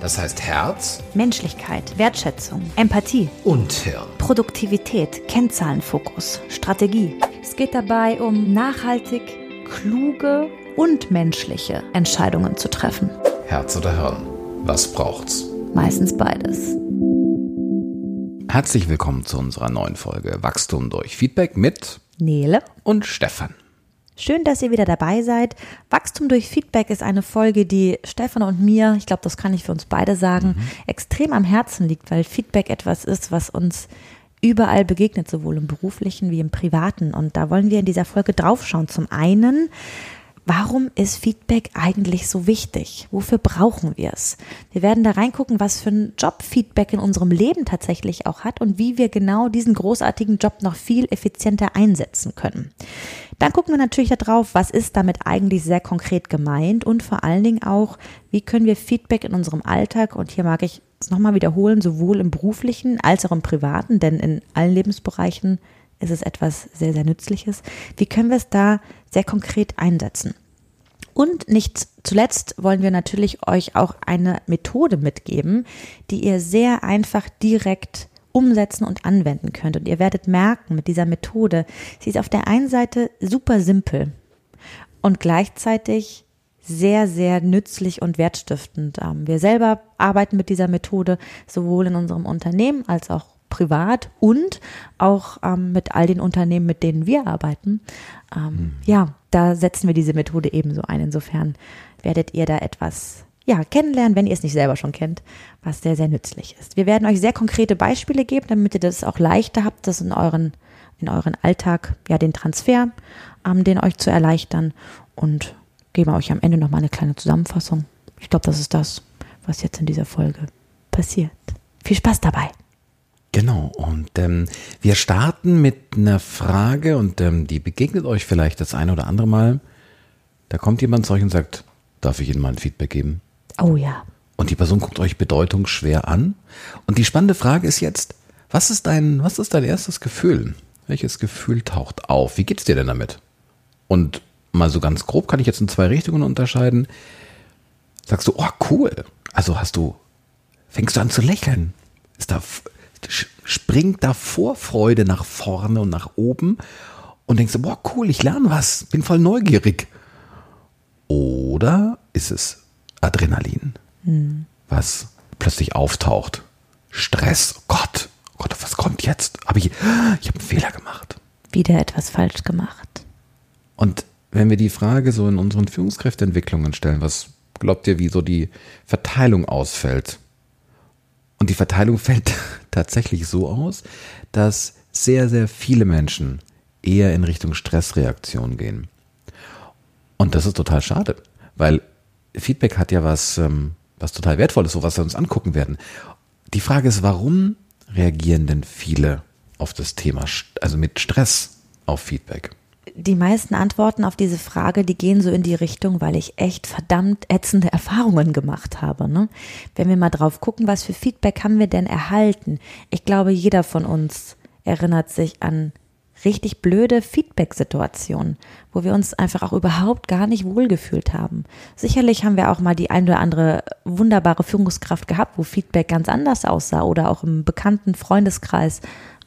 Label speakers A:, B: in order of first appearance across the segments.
A: Das heißt Herz,
B: Menschlichkeit, Wertschätzung, Empathie
A: und Hirn.
B: Produktivität, Kennzahlenfokus, Strategie. Es geht dabei um nachhaltig, kluge und menschliche Entscheidungen zu treffen.
A: Herz oder Hirn? Was braucht's?
B: Meistens beides.
A: Herzlich willkommen zu unserer neuen Folge Wachstum durch Feedback mit
B: Nele
A: und Stefan.
B: Schön, dass ihr wieder dabei seid. Wachstum durch Feedback ist eine Folge, die Stefan und mir, ich glaube, das kann ich für uns beide sagen, mhm. extrem am Herzen liegt, weil Feedback etwas ist, was uns überall begegnet, sowohl im beruflichen wie im privaten. Und da wollen wir in dieser Folge draufschauen. Zum einen, Warum ist Feedback eigentlich so wichtig? Wofür brauchen wir es? Wir werden da reingucken, was für ein Job Feedback in unserem Leben tatsächlich auch hat und wie wir genau diesen großartigen Job noch viel effizienter einsetzen können. Dann gucken wir natürlich darauf, was ist damit eigentlich sehr konkret gemeint und vor allen Dingen auch, wie können wir Feedback in unserem Alltag, und hier mag ich es nochmal wiederholen, sowohl im beruflichen als auch im privaten, denn in allen Lebensbereichen ist es etwas sehr, sehr Nützliches. Wie können wir es da sehr konkret einsetzen? Und nicht zuletzt wollen wir natürlich euch auch eine Methode mitgeben, die ihr sehr einfach direkt umsetzen und anwenden könnt. Und ihr werdet merken, mit dieser Methode, sie ist auf der einen Seite super simpel und gleichzeitig sehr, sehr nützlich und wertstiftend. Ähm, wir selber arbeiten mit dieser Methode sowohl in unserem Unternehmen als auch privat und auch ähm, mit all den Unternehmen, mit denen wir arbeiten. Ähm, mhm. Ja, da setzen wir diese Methode ebenso ein. Insofern werdet ihr da etwas ja, kennenlernen, wenn ihr es nicht selber schon kennt, was sehr, sehr nützlich ist. Wir werden euch sehr konkrete Beispiele geben, damit ihr das auch leichter habt, das in euren, in euren Alltag, ja, den Transfer, ähm, den euch zu erleichtern und geben euch am Ende nochmal eine kleine Zusammenfassung. Ich glaube, das ist das, was jetzt in dieser Folge passiert. Viel Spaß dabei!
A: Genau, und ähm, wir starten mit einer Frage und ähm, die begegnet euch vielleicht das eine oder andere Mal. Da kommt jemand zu euch und sagt, darf ich Ihnen mal ein Feedback geben?
B: Oh ja.
A: Und die Person guckt euch bedeutungsschwer an. Und die spannende Frage ist jetzt, was ist dein, was ist dein erstes Gefühl? Welches Gefühl taucht auf? Wie geht's dir denn damit? Und mal so ganz grob kann ich jetzt in zwei Richtungen unterscheiden. Sagst du, oh cool. Also hast du, fängst du an zu lächeln? Ist da springt da Vorfreude nach vorne und nach oben und denkst, boah, cool, ich lerne was, bin voll neugierig. Oder ist es Adrenalin, hm. was plötzlich auftaucht? Stress, oh Gott, oh Gott, was kommt jetzt? Aber ich, ich habe einen Fehler gemacht.
B: Wieder etwas falsch gemacht.
A: Und wenn wir die Frage so in unseren Führungskräfteentwicklungen stellen, was glaubt ihr, wie so die Verteilung ausfällt? Und die Verteilung fällt tatsächlich so aus, dass sehr, sehr viele Menschen eher in Richtung Stressreaktion gehen. Und das ist total schade, weil Feedback hat ja was, ähm, was total wertvolles, so was wir uns angucken werden. Die Frage ist, warum reagieren denn viele auf das Thema, also mit Stress auf Feedback?
B: Die meisten Antworten auf diese Frage, die gehen so in die Richtung, weil ich echt verdammt ätzende Erfahrungen gemacht habe. Ne? Wenn wir mal drauf gucken, was für Feedback haben wir denn erhalten? Ich glaube, jeder von uns erinnert sich an richtig blöde Feedback-Situationen, wo wir uns einfach auch überhaupt gar nicht wohlgefühlt haben. Sicherlich haben wir auch mal die ein oder andere wunderbare Führungskraft gehabt, wo Feedback ganz anders aussah oder auch im bekannten Freundeskreis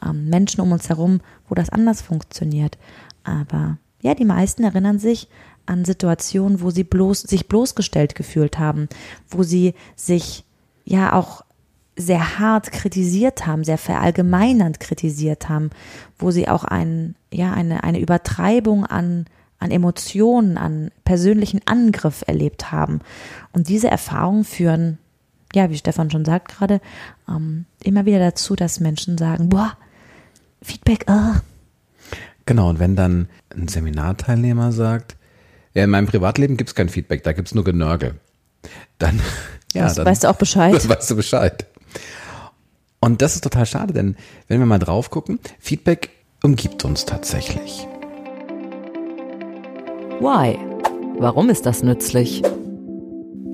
B: ähm, Menschen um uns herum, wo das anders funktioniert. Aber ja, die meisten erinnern sich an Situationen, wo sie bloß, sich bloßgestellt gefühlt haben, wo sie sich ja auch sehr hart kritisiert haben, sehr verallgemeinernd kritisiert haben, wo sie auch ein, ja, eine, eine Übertreibung an, an Emotionen, an persönlichen Angriff erlebt haben. Und diese Erfahrungen führen, ja, wie Stefan schon sagt gerade, ähm, immer wieder dazu, dass Menschen sagen, boah, Feedback, oh,
A: Genau, und wenn dann ein Seminarteilnehmer sagt, ja, in meinem Privatleben gibt es kein Feedback, da gibt es nur Genörgel. Dann, ja,
B: das
A: dann
B: weißt du auch Bescheid.
A: Das weißt du Bescheid. Und das ist total schade, denn wenn wir mal drauf gucken, Feedback umgibt uns tatsächlich.
B: Why? Warum ist das nützlich?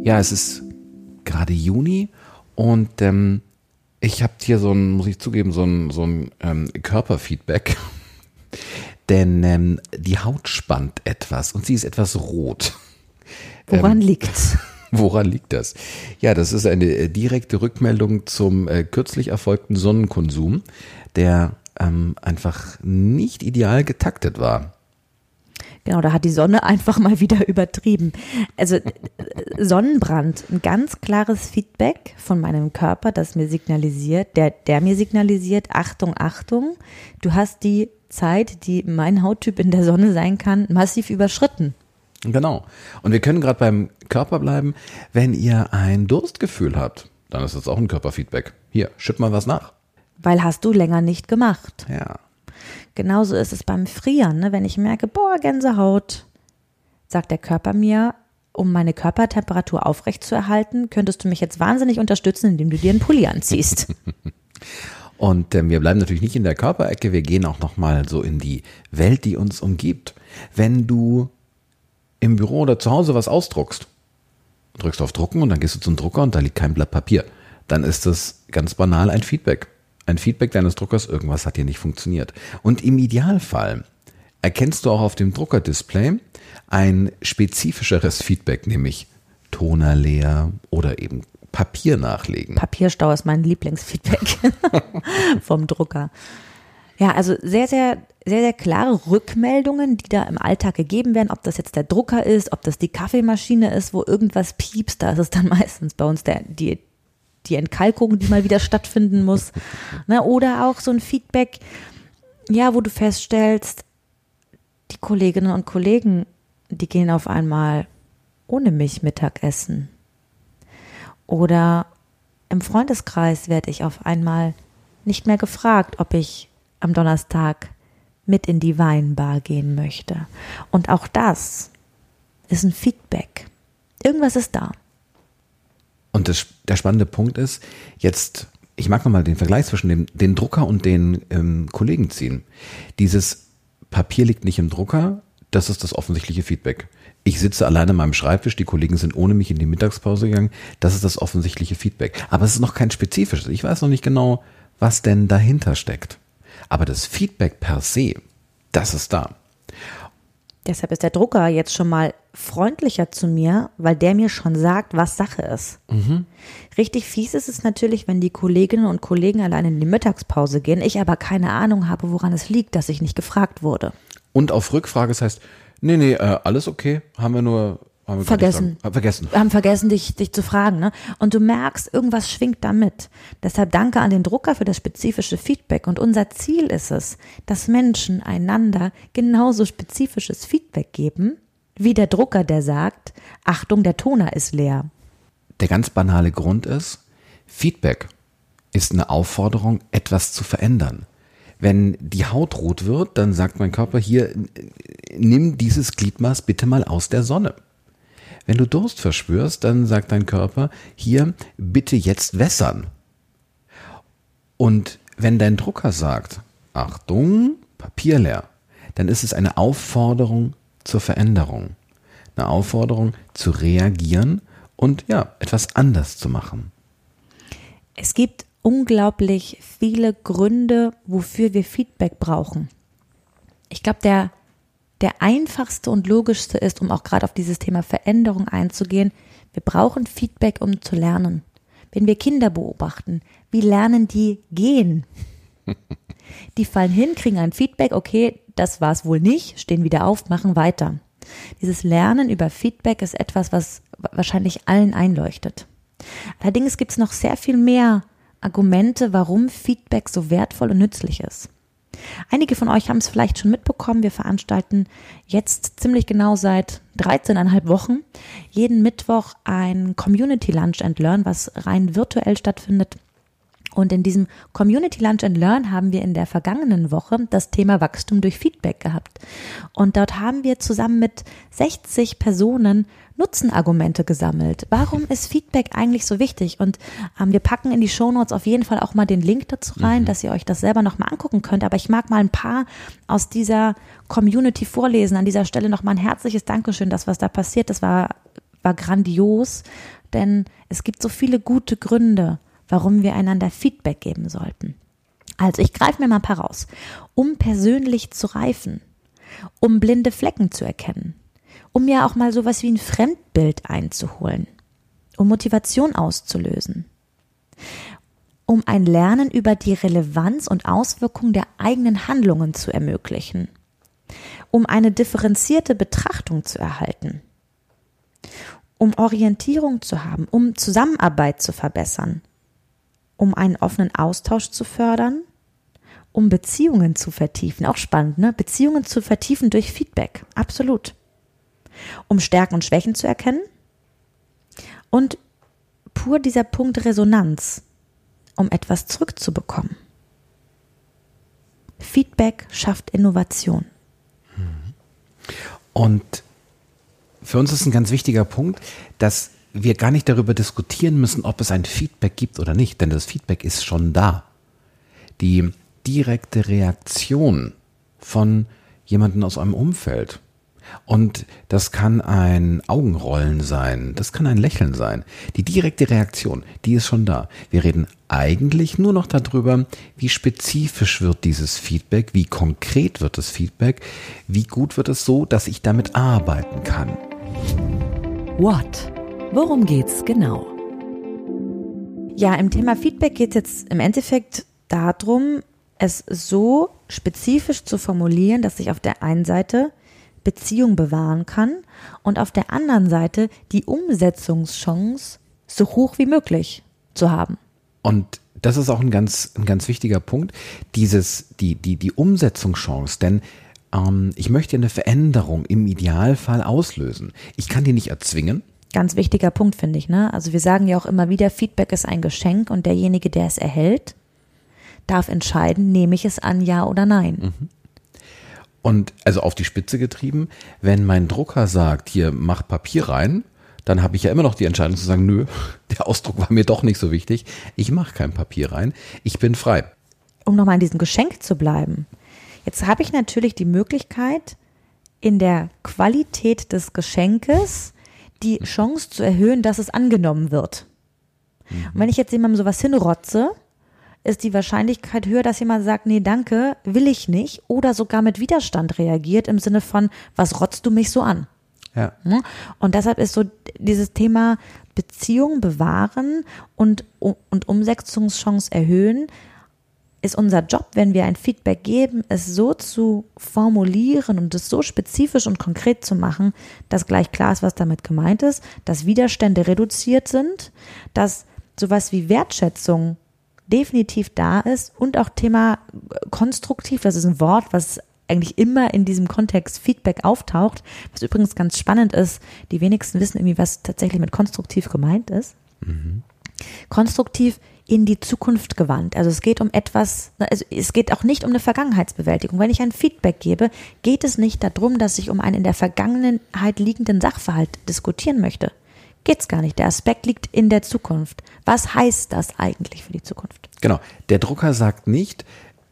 A: Ja, es ist gerade Juni und ähm, ich habe hier so ein, muss ich zugeben, so ein, so ein ähm, Körperfeedback. Denn ähm, die Haut spannt etwas und sie ist etwas rot.
B: Woran ähm, liegt's?
A: Woran liegt das? Ja, das ist eine äh, direkte Rückmeldung zum äh, kürzlich erfolgten Sonnenkonsum, der ähm, einfach nicht ideal getaktet war.
B: Genau, da hat die Sonne einfach mal wieder übertrieben. Also äh, Sonnenbrand, ein ganz klares Feedback von meinem Körper, das mir signalisiert, der, der mir signalisiert, Achtung, Achtung, du hast die Zeit, die mein Hauttyp in der Sonne sein kann, massiv überschritten.
A: Genau. Und wir können gerade beim Körper bleiben. Wenn ihr ein Durstgefühl habt, dann ist das auch ein Körperfeedback. Hier, schipp mal was nach.
B: Weil hast du länger nicht gemacht.
A: Ja.
B: Genauso ist es beim Frieren. Ne? Wenn ich merke, boah, Gänsehaut, sagt der Körper mir, um meine Körpertemperatur aufrechtzuerhalten, könntest du mich jetzt wahnsinnig unterstützen, indem du dir einen Pulli anziehst.
A: Und ähm, wir bleiben natürlich nicht in der Körperecke, wir gehen auch nochmal so in die Welt, die uns umgibt. Wenn du im Büro oder zu Hause was ausdruckst, drückst auf Drucken und dann gehst du zum Drucker und da liegt kein Blatt Papier, dann ist das ganz banal ein Feedback. Ein Feedback deines Druckers, irgendwas hat hier nicht funktioniert. Und im Idealfall erkennst du auch auf dem Druckerdisplay ein spezifischeres Feedback, nämlich Toner leer oder eben Papier nachlegen.
B: Papierstau ist mein Lieblingsfeedback vom Drucker. Ja, also sehr, sehr, sehr, sehr klare Rückmeldungen, die da im Alltag gegeben werden, ob das jetzt der Drucker ist, ob das die Kaffeemaschine ist, wo irgendwas piepst, da ist es dann meistens bei uns der, die, die Entkalkung, die mal wieder stattfinden muss. Ne, oder auch so ein Feedback, ja, wo du feststellst, die Kolleginnen und Kollegen, die gehen auf einmal ohne mich Mittagessen. Oder im Freundeskreis werde ich auf einmal nicht mehr gefragt, ob ich am Donnerstag mit in die Weinbar gehen möchte. Und auch das ist ein Feedback. Irgendwas ist da.
A: Und das, der spannende Punkt ist, jetzt, ich mag nochmal den Vergleich zwischen dem, den Drucker und den ähm, Kollegen ziehen. Dieses Papier liegt nicht im Drucker, das ist das offensichtliche Feedback. Ich sitze alleine an meinem Schreibtisch, die Kollegen sind ohne mich in die Mittagspause gegangen. Das ist das offensichtliche Feedback. Aber es ist noch kein spezifisches. Ich weiß noch nicht genau, was denn dahinter steckt. Aber das Feedback per se, das ist da.
B: Deshalb ist der Drucker jetzt schon mal freundlicher zu mir, weil der mir schon sagt, was Sache ist. Mhm. Richtig fies ist es natürlich, wenn die Kolleginnen und Kollegen allein in die Mittagspause gehen, ich aber keine Ahnung habe, woran es liegt, dass ich nicht gefragt wurde.
A: Und auf Rückfrage, das heißt, Nee, nee, äh, alles okay. Haben wir nur haben wir
B: vergessen.
A: Haben vergessen.
B: Wir haben vergessen, dich, dich zu fragen. Ne? Und du merkst, irgendwas schwingt da mit. Deshalb danke an den Drucker für das spezifische Feedback. Und unser Ziel ist es, dass Menschen einander genauso spezifisches Feedback geben, wie der Drucker, der sagt, Achtung, der Toner ist leer.
A: Der ganz banale Grund ist, Feedback ist eine Aufforderung, etwas zu verändern. Wenn die Haut rot wird, dann sagt mein Körper hier, nimm dieses Gliedmaß bitte mal aus der Sonne. Wenn du Durst verspürst, dann sagt dein Körper, hier bitte jetzt wässern. Und wenn dein Drucker sagt, Achtung, Papier leer, dann ist es eine Aufforderung zur Veränderung. Eine Aufforderung zu reagieren und ja, etwas anders zu machen.
B: Es gibt unglaublich viele Gründe, wofür wir Feedback brauchen. Ich glaube, der, der einfachste und logischste ist, um auch gerade auf dieses Thema Veränderung einzugehen, wir brauchen Feedback, um zu lernen. Wenn wir Kinder beobachten, wie lernen die gehen? Die fallen hin, kriegen ein Feedback, okay, das war es wohl nicht, stehen wieder auf, machen weiter. Dieses Lernen über Feedback ist etwas, was wahrscheinlich allen einleuchtet. Allerdings gibt es noch sehr viel mehr Argumente, warum Feedback so wertvoll und nützlich ist. Einige von euch haben es vielleicht schon mitbekommen. Wir veranstalten jetzt ziemlich genau seit 13,5 Wochen jeden Mittwoch ein Community Lunch and Learn, was rein virtuell stattfindet Und in diesem Community Lunch and Learn haben wir in der vergangenen Woche das Thema Wachstum durch Feedback gehabt. Und dort haben wir zusammen mit 60 Personen Nutzenargumente gesammelt. Warum ist Feedback eigentlich so wichtig? Und ähm, wir packen in die Shownotes auf jeden Fall auch mal den Link dazu rein, mhm. dass ihr euch das selber nochmal angucken könnt. Aber ich mag mal ein paar aus dieser Community vorlesen. An dieser Stelle nochmal ein herzliches Dankeschön, das was da passiert. Das war, war grandios, denn es gibt so viele gute Gründe, warum wir einander Feedback geben sollten. Also ich greife mir mal ein paar raus. Um persönlich zu reifen, um blinde Flecken zu erkennen, um mir auch mal sowas wie ein Fremdbild einzuholen, um Motivation auszulösen, um ein Lernen über die Relevanz und Auswirkung der eigenen Handlungen zu ermöglichen, um eine differenzierte Betrachtung zu erhalten, um Orientierung zu haben, um Zusammenarbeit zu verbessern, um einen offenen Austausch zu fördern, um Beziehungen zu vertiefen. Auch spannend, ne? Beziehungen zu vertiefen durch Feedback. Absolut. Um Stärken und Schwächen zu erkennen. Und pur dieser Punkt Resonanz, um etwas zurückzubekommen. Feedback schafft Innovation.
A: Und für uns ist ein ganz wichtiger Punkt, dass wir gar nicht darüber diskutieren müssen, ob es ein Feedback gibt oder nicht, denn das Feedback ist schon da. Die direkte Reaktion von jemandem aus einem Umfeld. Und das kann ein Augenrollen sein, das kann ein Lächeln sein. Die direkte Reaktion, die ist schon da. Wir reden eigentlich nur noch darüber, wie spezifisch wird dieses Feedback, wie konkret wird das Feedback, wie gut wird es so, dass ich damit arbeiten kann.
B: What? Worum geht's genau? Ja, im Thema Feedback geht es jetzt im Endeffekt darum, es so spezifisch zu formulieren, dass ich auf der einen Seite Beziehung bewahren kann und auf der anderen Seite die Umsetzungschance so hoch wie möglich zu haben.
A: Und das ist auch ein ganz, ein ganz wichtiger Punkt, dieses, die, die, die Umsetzungschance, denn ähm, ich möchte eine Veränderung im Idealfall auslösen. Ich kann die nicht erzwingen,
B: Ganz wichtiger Punkt, finde ich. Ne? Also wir sagen ja auch immer wieder, Feedback ist ein Geschenk und derjenige, der es erhält, darf entscheiden, nehme ich es an, ja oder nein. Mhm.
A: Und also auf die Spitze getrieben, wenn mein Drucker sagt, hier mach Papier rein, dann habe ich ja immer noch die Entscheidung zu sagen, nö, der Ausdruck war mir doch nicht so wichtig. Ich mache kein Papier rein. Ich bin frei.
B: Um nochmal in diesem Geschenk zu bleiben. Jetzt habe ich natürlich die Möglichkeit, in der Qualität des Geschenkes die Chance zu erhöhen, dass es angenommen wird. Mhm. Und wenn ich jetzt jemandem sowas hinrotze, ist die Wahrscheinlichkeit höher, dass jemand sagt, nee, danke, will ich nicht, oder sogar mit Widerstand reagiert im Sinne von, was rotzt du mich so an? Ja. Ne? Und deshalb ist so dieses Thema Beziehung bewahren und, und Umsetzungschance erhöhen, ist unser Job, wenn wir ein Feedback geben, es so zu formulieren und es so spezifisch und konkret zu machen, dass gleich klar ist, was damit gemeint ist, dass Widerstände reduziert sind, dass sowas wie Wertschätzung definitiv da ist und auch Thema konstruktiv, das ist ein Wort, was eigentlich immer in diesem Kontext Feedback auftaucht, was übrigens ganz spannend ist. Die wenigsten wissen irgendwie, was tatsächlich mit konstruktiv gemeint ist. Mhm. Konstruktiv in die Zukunft gewandt. Also es geht um etwas, also es geht auch nicht um eine Vergangenheitsbewältigung. Wenn ich ein Feedback gebe, geht es nicht darum, dass ich um einen in der Vergangenheit liegenden Sachverhalt diskutieren möchte. Geht's gar nicht. Der Aspekt liegt in der Zukunft. Was heißt das eigentlich für die Zukunft?
A: Genau. Der Drucker sagt nicht,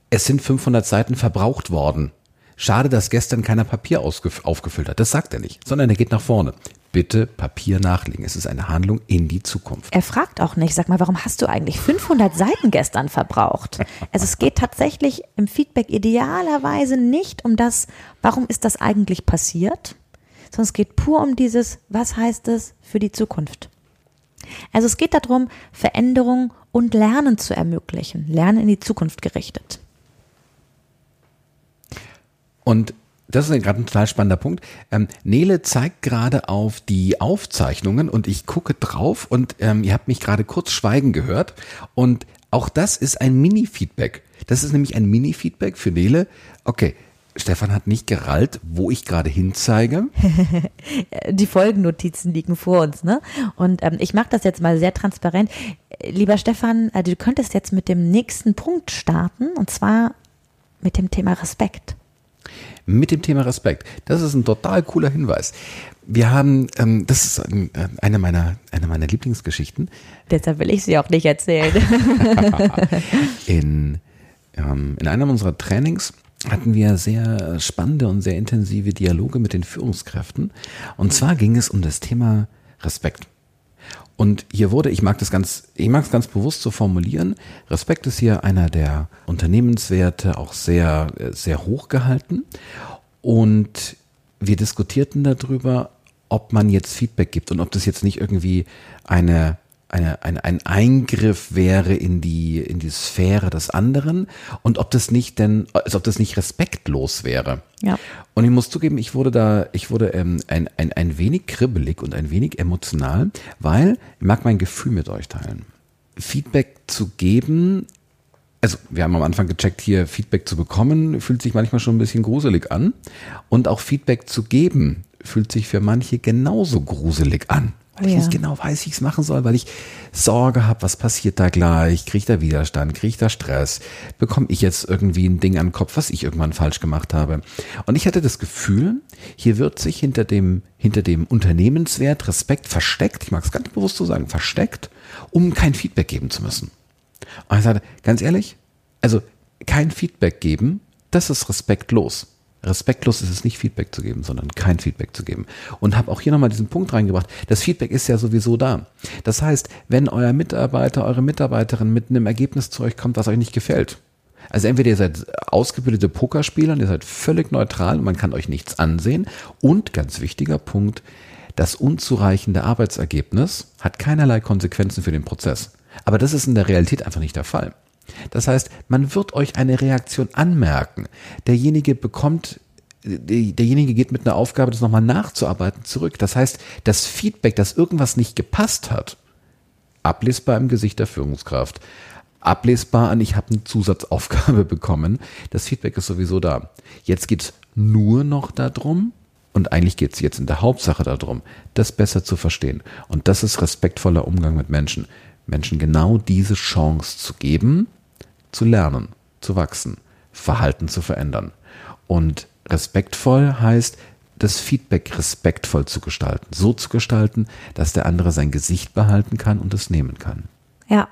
A: es sind 500 Seiten verbraucht worden. Schade, dass gestern keiner Papier aufgefüllt hat. Das sagt er nicht, sondern er geht nach vorne bitte Papier nachlegen. Es ist eine Handlung in die Zukunft.
B: Er fragt auch nicht, sag mal, warum hast du eigentlich 500 Seiten gestern verbraucht? Also es geht tatsächlich im Feedback idealerweise nicht um das, warum ist das eigentlich passiert, sondern es geht pur um dieses, was heißt es für die Zukunft? Also es geht darum, Veränderung und Lernen zu ermöglichen, Lernen in die Zukunft gerichtet.
A: Und das ist gerade ein total spannender Punkt. Ähm, Nele zeigt gerade auf die Aufzeichnungen und ich gucke drauf und ähm, ihr habt mich gerade kurz schweigen gehört. Und auch das ist ein Mini-Feedback. Das ist nämlich ein Mini-Feedback für Nele. Okay, Stefan hat nicht gerallt, wo ich gerade hinzeige.
B: Die Folgennotizen liegen vor uns, ne? Und ähm, ich mache das jetzt mal sehr transparent. Lieber Stefan, äh, du könntest jetzt mit dem nächsten Punkt starten, und zwar mit dem Thema Respekt.
A: Mit dem Thema Respekt. Das ist ein total cooler Hinweis. Wir haben, ähm, das ist äh, eine meiner, eine meiner Lieblingsgeschichten.
B: Deshalb will ich sie auch nicht erzählen.
A: in, ähm, in einem unserer Trainings hatten wir sehr spannende und sehr intensive Dialoge mit den Führungskräften. Und zwar ging es um das Thema Respekt. Und hier wurde, ich mag das ganz, ich mag es ganz bewusst so formulieren, Respekt ist hier einer der Unternehmenswerte auch sehr, sehr hoch gehalten. Und wir diskutierten darüber, ob man jetzt Feedback gibt und ob das jetzt nicht irgendwie eine eine, eine, ein Eingriff wäre in die, in die Sphäre des anderen und ob das nicht denn, als ob das nicht respektlos wäre.
B: Ja.
A: Und ich muss zugeben, ich wurde da, ich wurde ähm, ein, ein, ein wenig kribbelig und ein wenig emotional, weil ich mag mein Gefühl mit euch teilen. Feedback zu geben, also wir haben am Anfang gecheckt, hier Feedback zu bekommen, fühlt sich manchmal schon ein bisschen gruselig an. Und auch Feedback zu geben, fühlt sich für manche genauso gruselig an weil ich ja. nicht genau weiß, wie ich es machen soll, weil ich Sorge habe, was passiert da gleich, kriege ich da Widerstand, kriege ich da Stress, bekomme ich jetzt irgendwie ein Ding an den Kopf, was ich irgendwann falsch gemacht habe. Und ich hatte das Gefühl, hier wird sich hinter dem, hinter dem Unternehmenswert Respekt versteckt, ich mag es ganz bewusst so sagen, versteckt, um kein Feedback geben zu müssen. Und ich sagte, ganz ehrlich, also kein Feedback geben, das ist respektlos. Respektlos ist es nicht, Feedback zu geben, sondern kein Feedback zu geben. Und habe auch hier nochmal diesen Punkt reingebracht. Das Feedback ist ja sowieso da. Das heißt, wenn euer Mitarbeiter, eure Mitarbeiterin mit einem Ergebnis zu euch kommt, was euch nicht gefällt, also entweder ihr seid ausgebildete Pokerspieler und ihr seid völlig neutral und man kann euch nichts ansehen. Und ganz wichtiger Punkt, das unzureichende Arbeitsergebnis hat keinerlei Konsequenzen für den Prozess. Aber das ist in der Realität einfach nicht der Fall. Das heißt, man wird euch eine Reaktion anmerken. Derjenige bekommt derjenige geht mit einer Aufgabe, das nochmal nachzuarbeiten, zurück. Das heißt, das Feedback, dass irgendwas nicht gepasst hat, ablesbar im Gesicht der Führungskraft, ablesbar an, ich habe eine Zusatzaufgabe bekommen, das Feedback ist sowieso da. Jetzt geht's nur noch darum, und eigentlich geht's jetzt in der Hauptsache darum, das besser zu verstehen. Und das ist respektvoller Umgang mit Menschen. Menschen genau diese Chance zu geben, zu lernen, zu wachsen, Verhalten zu verändern. Und respektvoll heißt, das Feedback respektvoll zu gestalten, so zu gestalten, dass der andere sein Gesicht behalten kann und es nehmen kann.
B: Ja,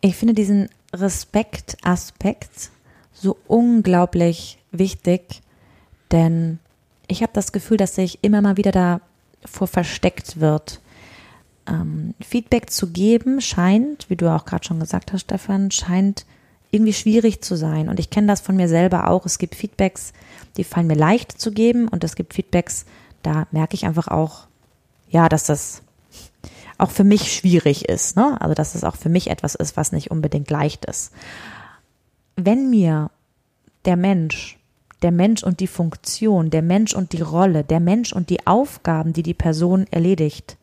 B: ich finde diesen Respektaspekt so unglaublich wichtig, denn ich habe das Gefühl, dass sich immer mal wieder davor versteckt wird, ähm, Feedback zu geben scheint, wie du auch gerade schon gesagt hast, Stefan, scheint irgendwie schwierig zu sein. Und ich kenne das von mir selber auch. Es gibt Feedbacks, die fallen mir leicht zu geben und es gibt Feedbacks, da merke ich einfach auch, ja, dass das auch für mich schwierig ist. Ne? Also dass es auch für mich etwas ist, was nicht unbedingt leicht ist. Wenn mir der Mensch, der Mensch und die Funktion, der Mensch und die Rolle, der Mensch und die Aufgaben, die die Person erledigt,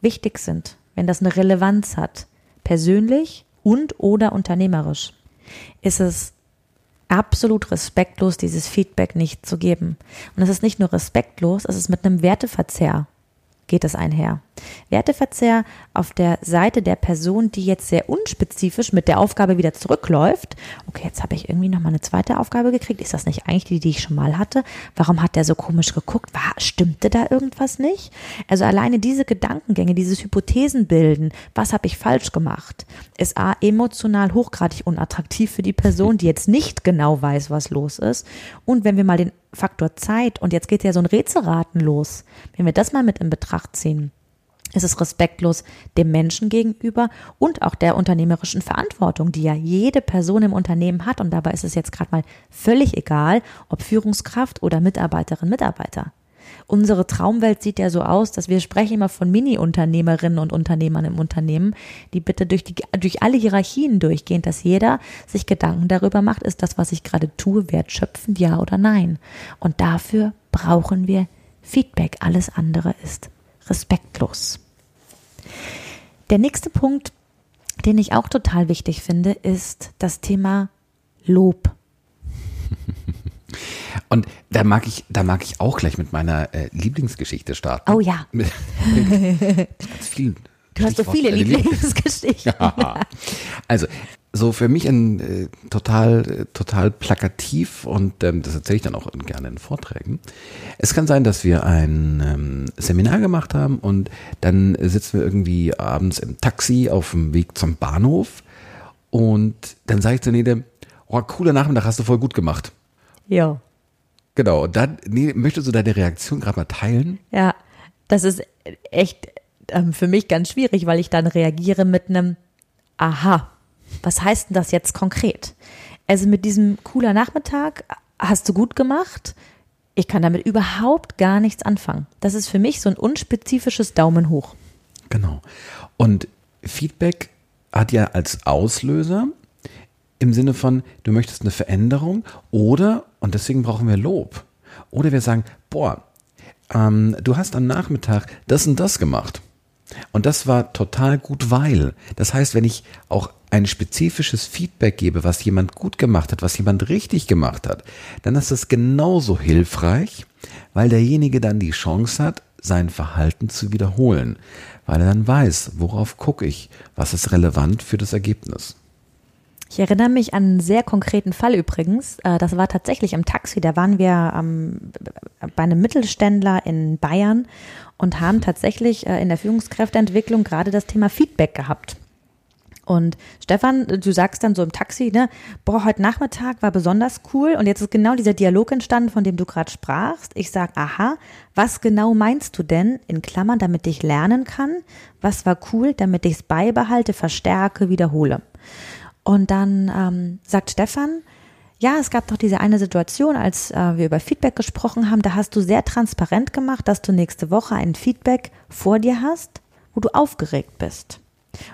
B: wichtig sind, wenn das eine Relevanz hat, persönlich und oder unternehmerisch, ist es absolut respektlos, dieses Feedback nicht zu geben. Und es ist nicht nur respektlos, es ist mit einem Werteverzehr geht es einher. Werteverzehr auf der Seite der Person, die jetzt sehr unspezifisch mit der Aufgabe wieder zurückläuft. Okay, jetzt habe ich irgendwie noch mal eine zweite Aufgabe gekriegt. Ist das nicht eigentlich die, die ich schon mal hatte? Warum hat der so komisch geguckt? War, stimmte da irgendwas nicht? Also alleine diese Gedankengänge, dieses Hypothesenbilden, was habe ich falsch gemacht, ist A, emotional hochgradig unattraktiv für die Person, die jetzt nicht genau weiß, was los ist. Und wenn wir mal den Faktor Zeit und jetzt geht ja so ein Rätselraten los. Wenn wir das mal mit in Betracht ziehen, ist es respektlos dem Menschen gegenüber und auch der unternehmerischen Verantwortung, die ja jede Person im Unternehmen hat. Und dabei ist es jetzt gerade mal völlig egal, ob Führungskraft oder Mitarbeiterin, Mitarbeiter. Unsere Traumwelt sieht ja so aus, dass wir sprechen immer von Mini-Unternehmerinnen und Unternehmern im Unternehmen, die bitte durch, die, durch alle Hierarchien durchgehen, dass jeder sich Gedanken darüber macht, ist das, was ich gerade tue, wertschöpfend, ja oder nein. Und dafür brauchen wir Feedback. Alles andere ist respektlos. Der nächste Punkt, den ich auch total wichtig finde, ist das Thema Lob.
A: Und da mag ich, da mag ich auch gleich mit meiner äh, Lieblingsgeschichte starten.
B: Oh ja.
A: Mit, mit ganz vielen.
B: Du hast so viele Lieblingsgeschichten. Ja.
A: Also, so für mich ein äh, total, äh, total plakativ und ähm, das erzähle ich dann auch gerne in Vorträgen. Es kann sein, dass wir ein ähm, Seminar gemacht haben und dann sitzen wir irgendwie abends im Taxi auf dem Weg zum Bahnhof und dann sage ich zu Nede, oh, cooler Nachmittag, hast du voll gut gemacht.
B: Ja.
A: Genau, und dann nee, möchtest du deine Reaktion gerade mal teilen?
B: Ja, das ist echt ähm, für mich ganz schwierig, weil ich dann reagiere mit einem Aha. Was heißt denn das jetzt konkret? Also mit diesem cooler Nachmittag hast du gut gemacht. Ich kann damit überhaupt gar nichts anfangen. Das ist für mich so ein unspezifisches Daumen hoch.
A: Genau. Und Feedback hat ja als Auslöser im Sinne von, du möchtest eine Veränderung oder, und deswegen brauchen wir Lob. Oder wir sagen, boah, ähm, du hast am Nachmittag das und das gemacht. Und das war total gut, weil. Das heißt, wenn ich auch ein spezifisches Feedback gebe, was jemand gut gemacht hat, was jemand richtig gemacht hat, dann ist das genauso hilfreich, weil derjenige dann die Chance hat, sein Verhalten zu wiederholen, weil er dann weiß, worauf gucke ich, was ist relevant für das Ergebnis.
B: Ich erinnere mich an einen sehr konkreten Fall übrigens. Äh, das war tatsächlich im Taxi. Da waren wir bei einem Mittelständler in Bayern und haben tatsächlich äh, in der Führungskräfteentwicklung gerade das Thema Feedback gehabt. Und Stefan, du sagst dann so im Taxi, ne, boah, heute Nachmittag war besonders cool und jetzt ist genau dieser Dialog entstanden, von dem du gerade sprachst. Ich sag, aha, was genau meinst du denn, in Klammern, damit ich lernen kann? Was war cool, damit ich es beibehalte, verstärke, wiederhole? Und dann ähm, sagt Stefan, ja, es gab doch diese eine Situation, als äh, wir über Feedback gesprochen haben, da hast du sehr transparent gemacht, dass du nächste Woche ein Feedback vor dir hast, wo du aufgeregt bist.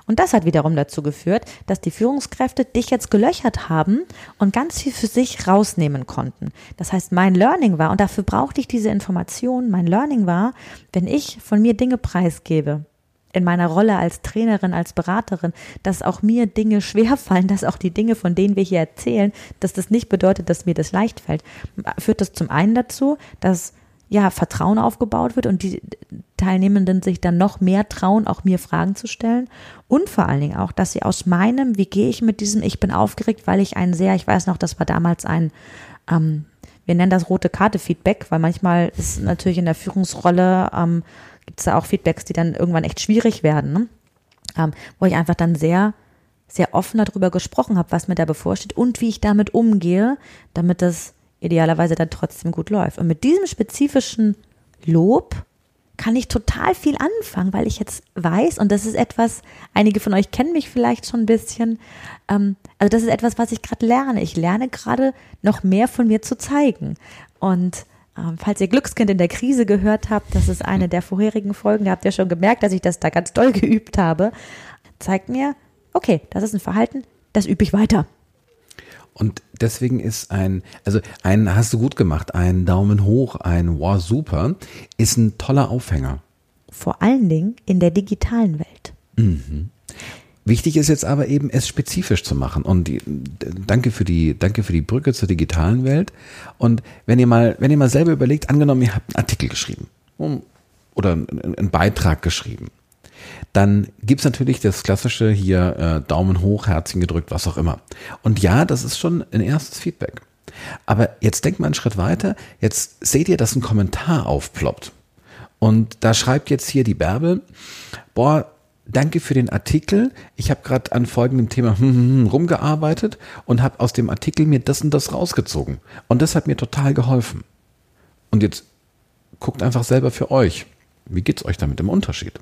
B: Und das hat wiederum dazu geführt, dass die Führungskräfte dich jetzt gelöchert haben und ganz viel für sich rausnehmen konnten. Das heißt, mein Learning war, und dafür brauchte ich diese Information, mein Learning war, wenn ich von mir Dinge preisgebe, in meiner Rolle als Trainerin, als Beraterin, dass auch mir Dinge schwerfallen, dass auch die Dinge, von denen wir hier erzählen, dass das nicht bedeutet, dass mir das leicht fällt, führt das zum einen dazu, dass ja, Vertrauen aufgebaut wird und die Teilnehmenden sich dann noch mehr trauen, auch mir Fragen zu stellen. Und vor allen Dingen auch, dass sie aus meinem, wie gehe ich mit diesem, ich bin aufgeregt, weil ich ein sehr, ich weiß noch, das war damals ein, ähm, wir nennen das rote Karte Feedback, weil manchmal ist natürlich in der Führungsrolle, ähm, gibt es da auch Feedbacks, die dann irgendwann echt schwierig werden, ne? ähm, wo ich einfach dann sehr, sehr offen darüber gesprochen habe, was mir da bevorsteht und wie ich damit umgehe, damit das idealerweise dann trotzdem gut läuft. Und mit diesem spezifischen Lob kann ich total viel anfangen, weil ich jetzt weiß, und das ist etwas, einige von euch kennen mich vielleicht schon ein bisschen, ähm, also das ist etwas, was ich gerade lerne. Ich lerne gerade noch mehr von mir zu zeigen. Und ähm, falls ihr Glückskind in der Krise gehört habt, das ist eine der vorherigen Folgen, da habt ihr schon gemerkt, dass ich das da ganz doll geübt habe, zeigt mir, okay, das ist ein Verhalten, das übe ich weiter.
A: Und deswegen ist ein, also ein hast du gut gemacht, ein Daumen hoch, ein wow super, ist ein toller Aufhänger.
B: Vor allen Dingen in der digitalen Welt.
A: Mhm. Wichtig ist jetzt aber eben, es spezifisch zu machen. Und die, danke für die, danke für die Brücke zur digitalen Welt. Und wenn ihr mal, wenn ihr mal selber überlegt, angenommen, ihr habt einen Artikel geschrieben oder einen Beitrag geschrieben dann gibt's natürlich das klassische hier äh, Daumen hoch, Herzchen gedrückt, was auch immer. Und ja, das ist schon ein erstes Feedback. Aber jetzt denkt mal einen Schritt weiter. Jetzt seht ihr, dass ein Kommentar aufploppt. Und da schreibt jetzt hier die Bärbel, boah, danke für den Artikel. Ich habe gerade an folgendem Thema hm, hm, hm, rumgearbeitet und habe aus dem Artikel mir das und das rausgezogen. Und das hat mir total geholfen. Und jetzt guckt einfach selber für euch. Wie geht's euch damit im Unterschied?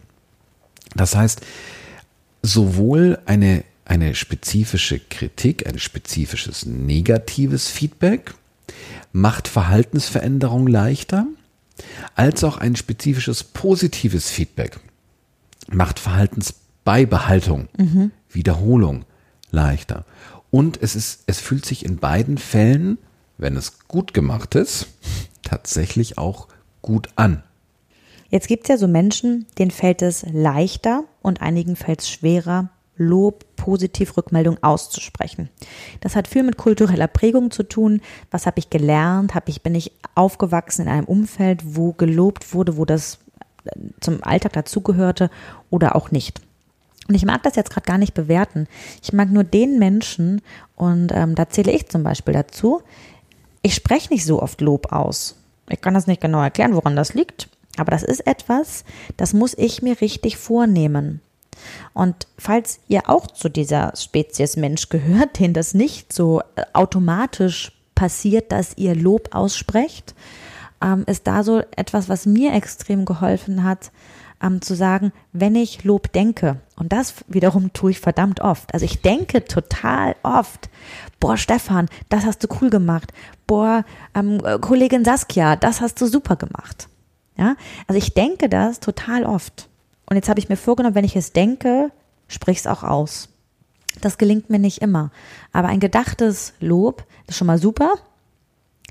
A: Das heißt, sowohl eine, eine spezifische Kritik, ein spezifisches negatives Feedback macht Verhaltensveränderung leichter, als auch ein spezifisches positives Feedback macht Verhaltensbeibehaltung, mhm. Wiederholung leichter. Und es ist, es fühlt sich in beiden Fällen, wenn es gut gemacht ist, tatsächlich auch gut an.
B: Jetzt gibt es ja so Menschen, denen fällt es leichter und einigen fällt es schwerer, Lob, positiv Rückmeldung auszusprechen. Das hat viel mit kultureller Prägung zu tun. Was habe ich gelernt? Hab ich, bin ich aufgewachsen in einem Umfeld, wo gelobt wurde, wo das zum Alltag dazugehörte oder auch nicht. Und ich mag das jetzt gerade gar nicht bewerten. Ich mag nur den Menschen, und ähm, da zähle ich zum Beispiel dazu, ich spreche nicht so oft Lob aus. Ich kann das nicht genau erklären, woran das liegt, aber das ist etwas, das muss ich mir richtig vornehmen. Und falls ihr auch zu dieser Spezies Mensch gehört, den das nicht so äh, automatisch passiert, dass ihr Lob aussprecht, ähm, ist da so etwas, was mir extrem geholfen hat, ähm, zu sagen, wenn ich Lob denke, und das wiederum tue ich verdammt oft. Also ich denke total oft, boah, Stefan, das hast du cool gemacht. Boah, ähm, Kollegin Saskia, das hast du super gemacht. Ja, also ich denke das total oft. Und jetzt habe ich mir vorgenommen, wenn ich es denke, sprich es auch aus. Das gelingt mir nicht immer. Aber ein gedachtes Lob ist schon mal super.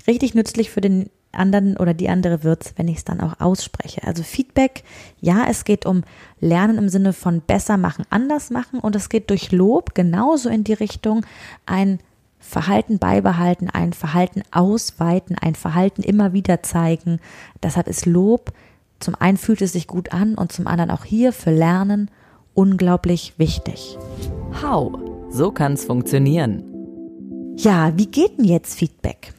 B: Richtig nützlich für den anderen oder die andere wird's, wenn ich es dann auch ausspreche. Also Feedback, ja, es geht um Lernen im Sinne von besser machen, anders machen und es geht durch Lob genauso in die Richtung ein Verhalten beibehalten, ein Verhalten ausweiten, ein Verhalten immer wieder zeigen. Deshalb ist Lob, zum einen fühlt es sich gut an und zum anderen auch hier für Lernen unglaublich wichtig.
C: How? So kann's funktionieren.
B: Ja, wie geht denn jetzt Feedback?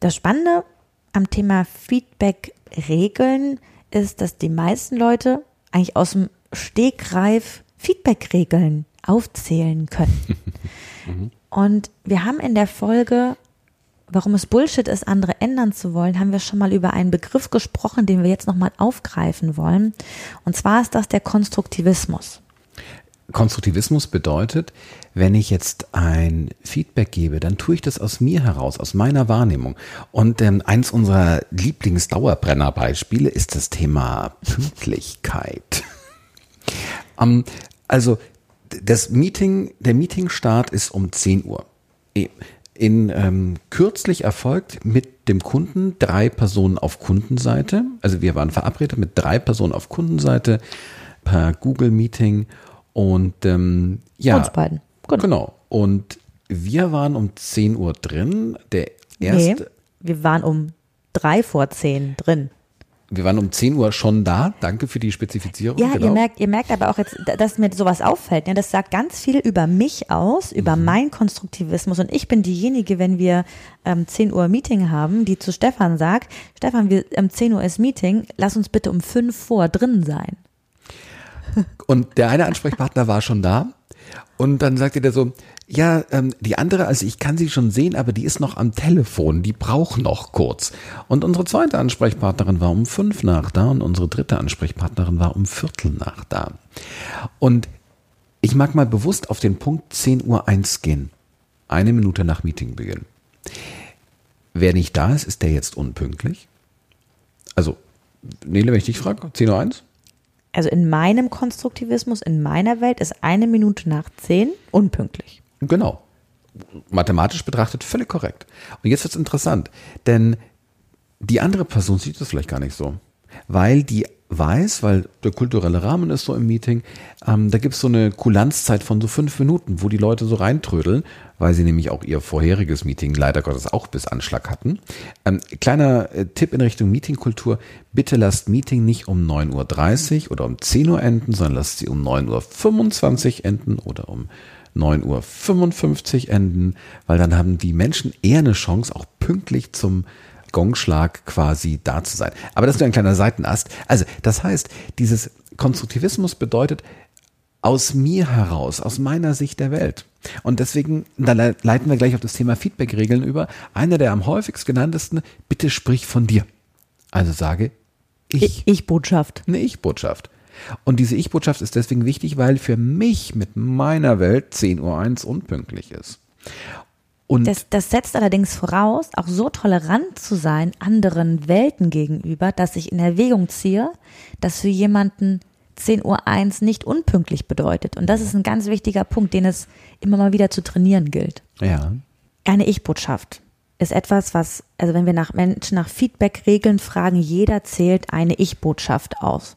B: Das Spannende am Thema Feedback-Regeln ist, dass die meisten Leute eigentlich aus dem Stegreif Feedback-Regeln aufzählen können. mhm. Und wir haben in der Folge, warum es Bullshit ist, andere ändern zu wollen, haben wir schon mal über einen Begriff gesprochen, den wir jetzt nochmal aufgreifen wollen. Und zwar ist das der Konstruktivismus.
A: Konstruktivismus bedeutet, wenn ich jetzt ein Feedback gebe, dann tue ich das aus mir heraus, aus meiner Wahrnehmung. Und ähm, eins unserer Lieblingsdauerbrennerbeispiele ist das Thema Pünktlichkeit. ähm, also das Meeting, der Meetingstart ist um 10 Uhr. In ähm, kürzlich erfolgt mit dem Kunden drei Personen auf Kundenseite. Also wir waren verabredet mit drei Personen auf Kundenseite per Google Meeting und ähm, ja.
B: Uns beiden.
A: Genau. genau. Und wir waren um 10 Uhr drin. Der erste. Nee,
B: wir waren um drei vor zehn drin.
A: Wir waren um 10 Uhr schon da. Danke für die Spezifizierung.
B: Ja, genau. ihr merkt, ihr merkt aber auch jetzt, dass mir sowas auffällt. Ja, das sagt ganz viel über mich aus, über mhm. meinen Konstruktivismus. Und ich bin diejenige, wenn wir ähm, 10 Uhr Meeting haben, die zu Stefan sagt, Stefan, wir, um 10 Uhr ist Meeting, lass uns bitte um 5 vor drin sein.
A: Und der eine Ansprechpartner war schon da. Und dann sagte der so, ja, ähm, die andere, also ich kann sie schon sehen, aber die ist noch am Telefon, die braucht noch kurz. Und unsere zweite Ansprechpartnerin war um fünf nach da und unsere dritte Ansprechpartnerin war um Viertel nach da. Und ich mag mal bewusst auf den Punkt 10 Uhr gehen. Eine Minute nach Meetingbeginn. Wer nicht da ist, ist der jetzt unpünktlich? Also, Nele, wenn ich dich frage, 10 Uhr eins?
B: Also in meinem Konstruktivismus, in meiner Welt ist eine Minute nach zehn unpünktlich.
A: Genau. Mathematisch betrachtet völlig korrekt. Und jetzt wird es interessant, denn die andere Person sieht das vielleicht gar nicht so, weil die weiß, weil der kulturelle Rahmen ist so im Meeting, ähm, da gibt es so eine Kulanzzeit von so fünf Minuten, wo die Leute so reintrödeln, weil sie nämlich auch ihr vorheriges Meeting leider Gottes auch bis Anschlag hatten. Ähm, kleiner äh, Tipp in Richtung Meetingkultur, bitte lasst Meeting nicht um 9.30 Uhr oder um 10 Uhr enden, sondern lasst sie um 9.25 Uhr enden oder um 9.55 Uhr enden, weil dann haben die Menschen eher eine Chance, auch pünktlich zum Gongschlag quasi da zu sein. Aber das ist nur ein kleiner Seitenast. Also, das heißt, dieses Konstruktivismus bedeutet, aus mir heraus, aus meiner Sicht der Welt. Und deswegen, da leiten wir gleich auf das Thema Feedback-Regeln über. Einer der am häufigst genanntesten, bitte sprich von dir. Also sage ich.
B: Ich-Botschaft.
A: Eine Ich-Botschaft. Und diese Ich-Botschaft ist deswegen wichtig, weil für mich mit meiner Welt 10.01 Uhr unpünktlich ist.
B: Und das, das setzt allerdings voraus, auch so tolerant zu sein anderen Welten gegenüber, dass ich in Erwägung ziehe, dass für jemanden 10.01 Uhr nicht unpünktlich bedeutet. Und das ist ein ganz wichtiger Punkt, den es immer mal wieder zu trainieren gilt.
A: Ja.
B: Eine Ich-Botschaft ist etwas, was, also wenn wir nach Menschen nach Feedback-Regeln fragen, jeder zählt eine Ich-Botschaft aus.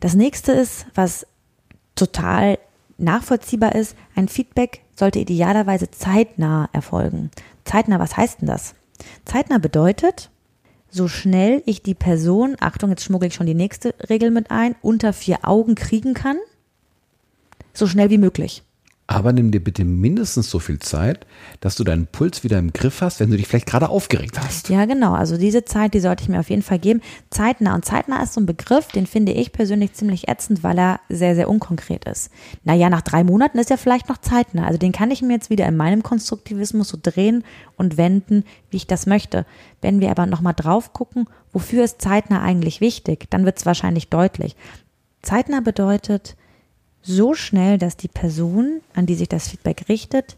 B: Das nächste ist, was total nachvollziehbar ist, ein Feedback sollte idealerweise zeitnah erfolgen. Zeitnah, was heißt denn das? Zeitnah bedeutet, so schnell ich die Person, Achtung, jetzt schmuggle ich schon die nächste Regel mit ein, unter vier Augen kriegen kann, so schnell wie möglich.
A: Aber nimm dir bitte mindestens so viel Zeit, dass du deinen Puls wieder im Griff hast, wenn du dich vielleicht gerade aufgeregt hast.
B: Ja, genau. Also diese Zeit, die sollte ich mir auf jeden Fall geben. Zeitnah. Und zeitnah ist so ein Begriff, den finde ich persönlich ziemlich ätzend, weil er sehr, sehr unkonkret ist. Naja, nach drei Monaten ist er vielleicht noch zeitnah. Also den kann ich mir jetzt wieder in meinem Konstruktivismus so drehen und wenden, wie ich das möchte. Wenn wir aber nochmal drauf gucken, wofür ist zeitnah eigentlich wichtig, dann wird es wahrscheinlich deutlich. Zeitnah bedeutet, so schnell, dass die Person, an die sich das Feedback richtet,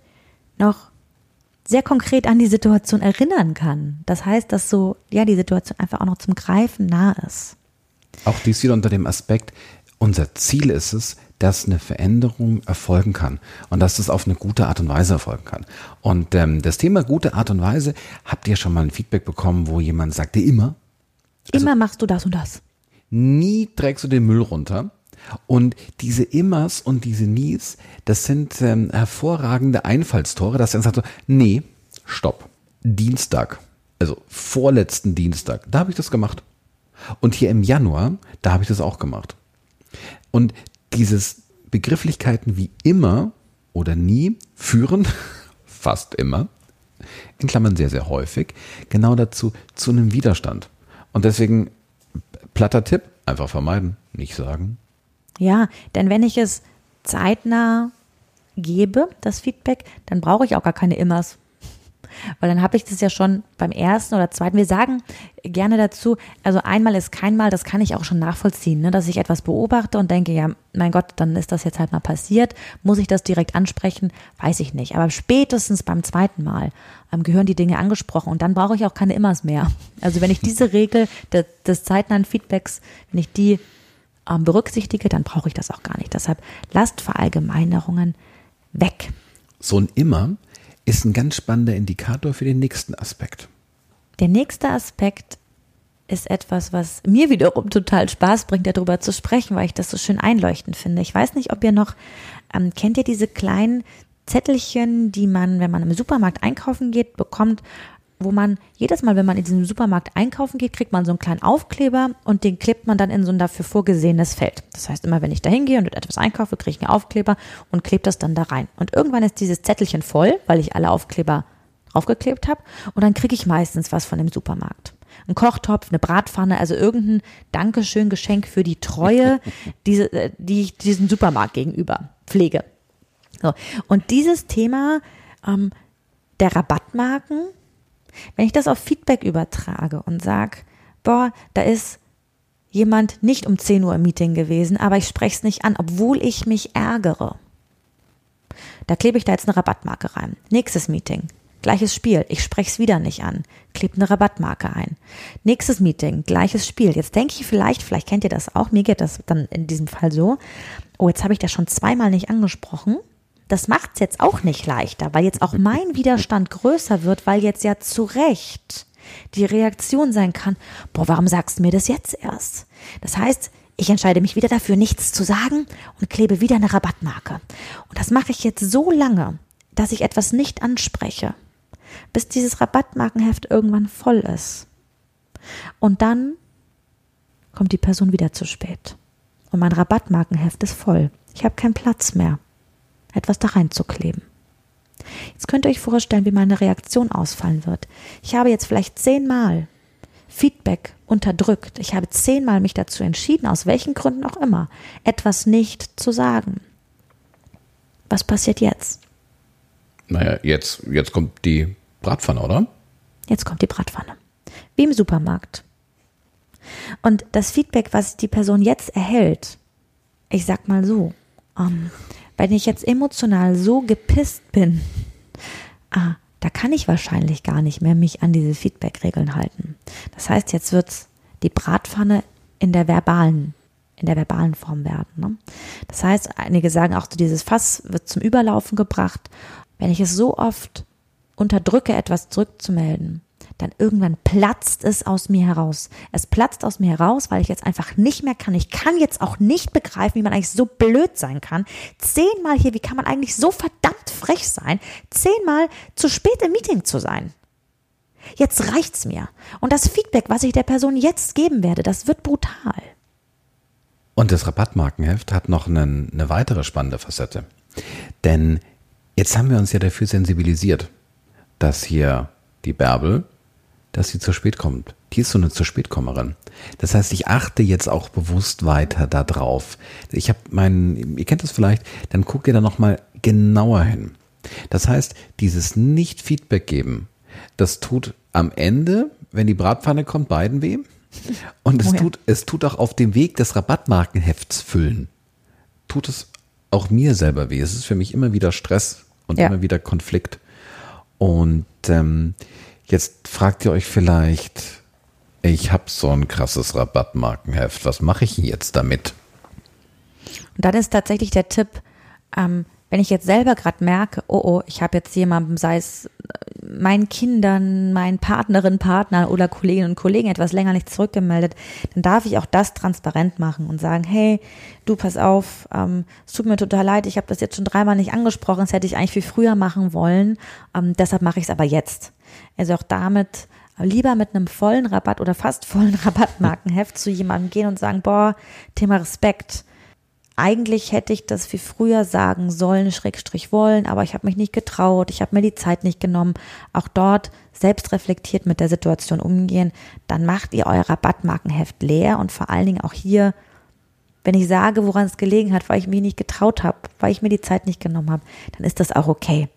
B: noch sehr konkret an die Situation erinnern kann. Das heißt, dass so, ja, die Situation einfach auch noch zum Greifen nah ist.
A: Auch dies wieder unter dem Aspekt, unser Ziel ist es, dass eine Veränderung erfolgen kann und dass das auf eine gute Art und Weise erfolgen kann. Und ähm, das Thema gute Art und Weise, habt ihr schon mal ein Feedback bekommen, wo jemand sagte, immer?
B: Also, immer machst du das und das.
A: Nie trägst du den Müll runter. Und diese Immers und diese Nies, das sind ähm, hervorragende Einfallstore, dass er sagt so, nee, stopp. Dienstag, also vorletzten Dienstag, da habe ich das gemacht. Und hier im Januar, da habe ich das auch gemacht. Und dieses Begrifflichkeiten wie immer oder nie führen, fast immer, in Klammern sehr, sehr häufig, genau dazu, zu einem Widerstand. Und deswegen, platter Tipp, einfach vermeiden, nicht sagen.
B: Ja, denn wenn ich es zeitnah gebe, das Feedback, dann brauche ich auch gar keine Immers. Weil dann habe ich das ja schon beim ersten oder zweiten. Wir sagen gerne dazu, also einmal ist kein Mal, das kann ich auch schon nachvollziehen, ne? dass ich etwas beobachte und denke, ja, mein Gott, dann ist das jetzt halt mal passiert. Muss ich das direkt ansprechen? Weiß ich nicht. Aber spätestens beim zweiten Mal ähm, gehören die Dinge angesprochen und dann brauche ich auch keine Immers mehr. Also wenn ich diese Regel des, des zeitnahen Feedbacks, wenn ich die ähm, berücksichtige, dann brauche ich das auch gar nicht. Deshalb lasst Verallgemeinerungen weg.
A: So ein immer ist ein ganz spannender Indikator für den nächsten Aspekt.
B: Der nächste Aspekt ist etwas, was mir wiederum total Spaß bringt, darüber zu sprechen, weil ich das so schön einleuchtend finde. Ich weiß nicht, ob ihr noch, ähm, kennt ihr diese kleinen Zettelchen, die man, wenn man im Supermarkt einkaufen geht, bekommt, wo man jedes Mal, wenn man in diesem Supermarkt einkaufen geht, kriegt man so einen kleinen Aufkleber und den klebt man dann in so ein dafür vorgesehenes Feld. Das heißt, immer wenn ich da hingehe und etwas einkaufe, kriege ich einen Aufkleber und klebe das dann da rein. Und irgendwann ist dieses Zettelchen voll, weil ich alle Aufkleber draufgeklebt habe und dann kriege ich meistens was von dem Supermarkt. Ein Kochtopf, eine Bratpfanne, also irgendein Dankeschön Geschenk für die Treue, diese, äh, die ich diesem Supermarkt gegenüber pflege. So. Und dieses Thema ähm, der Rabattmarken wenn ich das auf Feedback übertrage und sage, boah, da ist jemand nicht um 10 Uhr im Meeting gewesen, aber ich spreche es nicht an, obwohl ich mich ärgere. Da klebe ich da jetzt eine Rabattmarke rein. Nächstes Meeting. Gleiches Spiel. Ich spreche es wieder nicht an. Klebe eine Rabattmarke ein. Nächstes Meeting. Gleiches Spiel. Jetzt denke ich vielleicht, vielleicht kennt ihr das auch. Mir geht das dann in diesem Fall so. Oh, jetzt habe ich das schon zweimal nicht angesprochen das macht es jetzt auch nicht leichter, weil jetzt auch mein Widerstand größer wird, weil jetzt ja zu Recht die Reaktion sein kann, boah, warum sagst du mir das jetzt erst? Das heißt, ich entscheide mich wieder dafür, nichts zu sagen und klebe wieder eine Rabattmarke. Und das mache ich jetzt so lange, dass ich etwas nicht anspreche, bis dieses Rabattmarkenheft irgendwann voll ist. Und dann kommt die Person wieder zu spät. Und mein Rabattmarkenheft ist voll. Ich habe keinen Platz mehr etwas da reinzukleben. Jetzt könnt ihr euch vorstellen, wie meine Reaktion ausfallen wird. Ich habe jetzt vielleicht zehnmal Feedback unterdrückt. Ich habe zehnmal mich dazu entschieden, aus welchen Gründen auch immer, etwas nicht zu sagen. Was passiert jetzt?
A: Naja, jetzt, jetzt kommt die Bratpfanne, oder?
B: Jetzt kommt die Bratpfanne. Wie im Supermarkt. Und das Feedback, was die Person jetzt erhält, ich sag mal so, ähm, wenn ich jetzt emotional so gepisst bin, ah, da kann ich wahrscheinlich gar nicht mehr mich an diese Feedback-Regeln halten. Das heißt, jetzt wird die Bratpfanne in der verbalen, in der verbalen Form werden. Ne? Das heißt, einige sagen auch, dieses Fass wird zum Überlaufen gebracht. Wenn ich es so oft unterdrücke, etwas zurückzumelden, dann irgendwann platzt es aus mir heraus. Es platzt aus mir heraus, weil ich jetzt einfach nicht mehr kann. Ich kann jetzt auch nicht begreifen, wie man eigentlich so blöd sein kann. Zehnmal hier, wie kann man eigentlich so verdammt frech sein, zehnmal zu spät im Meeting zu sein. Jetzt reicht's mir. Und das Feedback, was ich der Person jetzt geben werde, das wird brutal.
A: Und das Rabattmarkenheft hat noch einen, eine weitere spannende Facette. Denn jetzt haben wir uns ja dafür sensibilisiert, dass hier die Bärbel, dass sie zu spät kommt. Die ist so eine zu spätkommerin. Das heißt, ich achte jetzt auch bewusst weiter darauf. Ich habe meinen, ihr kennt das vielleicht, dann guckt ihr da nochmal genauer hin. Das heißt, dieses Nicht-Feedback geben, das tut am Ende, wenn die Bratpfanne kommt, beiden weh. Und es, oh ja. tut, es tut auch auf dem Weg des Rabattmarkenhefts füllen. Tut es auch mir selber weh. Es ist für mich immer wieder Stress und ja. immer wieder Konflikt. Und ähm, jetzt fragt ihr euch vielleicht, ich habe so ein krasses Rabattmarkenheft, was mache ich jetzt damit?
B: Und dann ist tatsächlich der Tipp, ähm, wenn ich jetzt selber gerade merke, oh oh, ich habe jetzt jemandem, sei es äh, meinen Kindern, meinen Partnerinnen, Partnern oder Kolleginnen und Kollegen etwas länger nicht zurückgemeldet, dann darf ich auch das transparent machen und sagen, hey, du pass auf, ähm, es tut mir total leid, ich habe das jetzt schon dreimal nicht angesprochen, das hätte ich eigentlich viel früher machen wollen, ähm, deshalb mache ich es aber jetzt. Also auch damit lieber mit einem vollen Rabatt oder fast vollen Rabattmarkenheft zu jemandem gehen und sagen, boah, Thema Respekt eigentlich hätte ich das wie früher sagen sollen, Schrägstrich wollen, aber ich habe mich nicht getraut, ich habe mir die Zeit nicht genommen. Auch dort selbst reflektiert mit der Situation umgehen, dann macht ihr euer Rabattmarkenheft leer und vor allen Dingen auch hier, wenn ich sage, woran es gelegen hat, weil ich mich nicht getraut habe, weil ich mir die Zeit nicht genommen habe, dann ist das auch okay.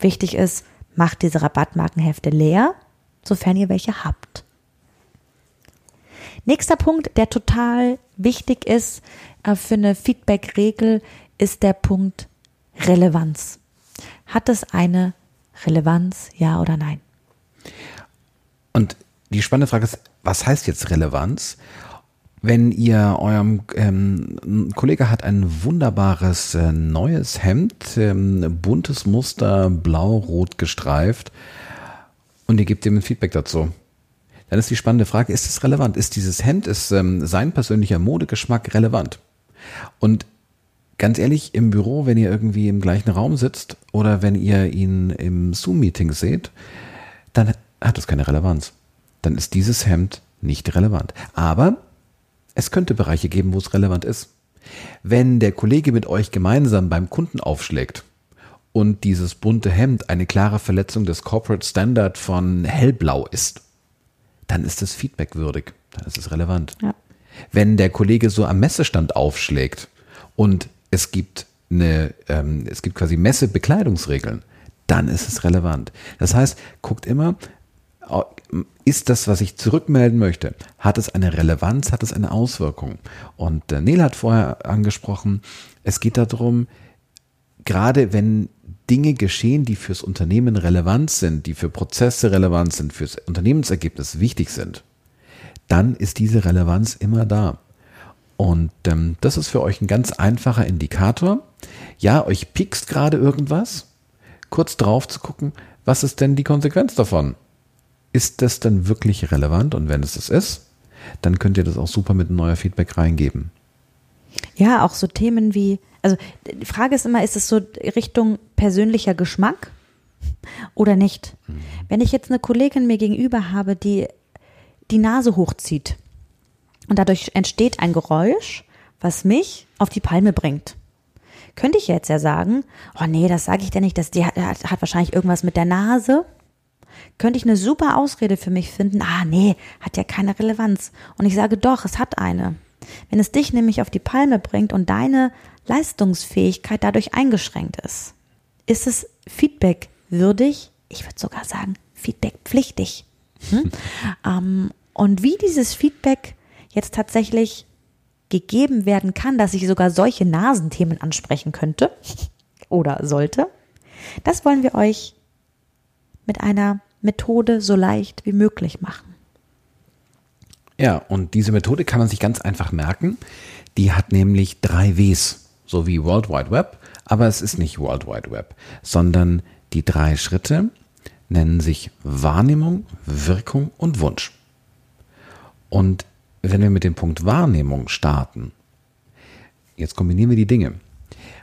B: Wichtig ist, macht diese Rabattmarkenhefte leer, sofern ihr welche habt. Nächster Punkt, der total wichtig ist, äh, für eine Feedback-Regel ist der Punkt Relevanz. Hat es eine Relevanz, ja oder nein?
A: Und die spannende Frage ist, was heißt jetzt Relevanz? Wenn ihr eurem ähm, Kollege hat ein wunderbares äh, neues Hemd, ähm, buntes Muster, blau-rot gestreift und ihr gebt ihm ein Feedback dazu dann ist die spannende Frage, ist es relevant? Ist dieses Hemd, ist ähm, sein persönlicher Modegeschmack relevant? Und ganz ehrlich, im Büro, wenn ihr irgendwie im gleichen Raum sitzt oder wenn ihr ihn im Zoom-Meeting seht, dann hat das keine Relevanz. Dann ist dieses Hemd nicht relevant. Aber es könnte Bereiche geben, wo es relevant ist. Wenn der Kollege mit euch gemeinsam beim Kunden aufschlägt und dieses bunte Hemd eine klare Verletzung des Corporate Standard von hellblau ist, dann ist es feedbackwürdig, dann ist es relevant. Ja. Wenn der Kollege so am Messestand aufschlägt und es gibt eine, ähm, es gibt quasi Messebekleidungsregeln, dann ist es relevant. Das heißt, guckt immer, ist das, was ich zurückmelden möchte, hat es eine Relevanz, hat es eine Auswirkung? Und äh, Neil hat vorher angesprochen, es geht darum, gerade wenn Dinge geschehen, die fürs Unternehmen relevant sind, die für Prozesse relevant sind, fürs Unternehmensergebnis wichtig sind, dann ist diese Relevanz immer da. Und ähm, das ist für euch ein ganz einfacher Indikator. Ja, euch piekst gerade irgendwas, kurz drauf zu gucken, was ist denn die Konsequenz davon? Ist das dann wirklich relevant? Und wenn es das ist, dann könnt ihr das auch super mit neuer Feedback reingeben.
B: Ja, auch so Themen wie, also die Frage ist immer, ist es so Richtung persönlicher Geschmack oder nicht? Mhm. Wenn ich jetzt eine Kollegin mir gegenüber habe, die die Nase hochzieht. Und dadurch entsteht ein Geräusch, was mich auf die Palme bringt. Könnte ich jetzt ja sagen, oh nee, das sage ich dir nicht, das, die hat, hat wahrscheinlich irgendwas mit der Nase. Könnte ich eine super Ausrede für mich finden, ah nee, hat ja keine Relevanz. Und ich sage doch, es hat eine. Wenn es dich nämlich auf die Palme bringt und deine Leistungsfähigkeit dadurch eingeschränkt ist, ist es Feedback würdig, ich würde sogar sagen, Feedback pflichtig. Hm? ähm, und wie dieses Feedback jetzt tatsächlich gegeben werden kann, dass ich sogar solche Nasenthemen ansprechen könnte oder sollte, das wollen wir euch mit einer Methode so leicht wie möglich machen.
A: Ja, und diese Methode kann man sich ganz einfach merken. Die hat nämlich drei Ws, so wie World Wide Web, aber es ist nicht World Wide Web, sondern die drei Schritte nennen sich Wahrnehmung, Wirkung und Wunsch. Und wenn wir mit dem Punkt Wahrnehmung starten, jetzt kombinieren wir die Dinge.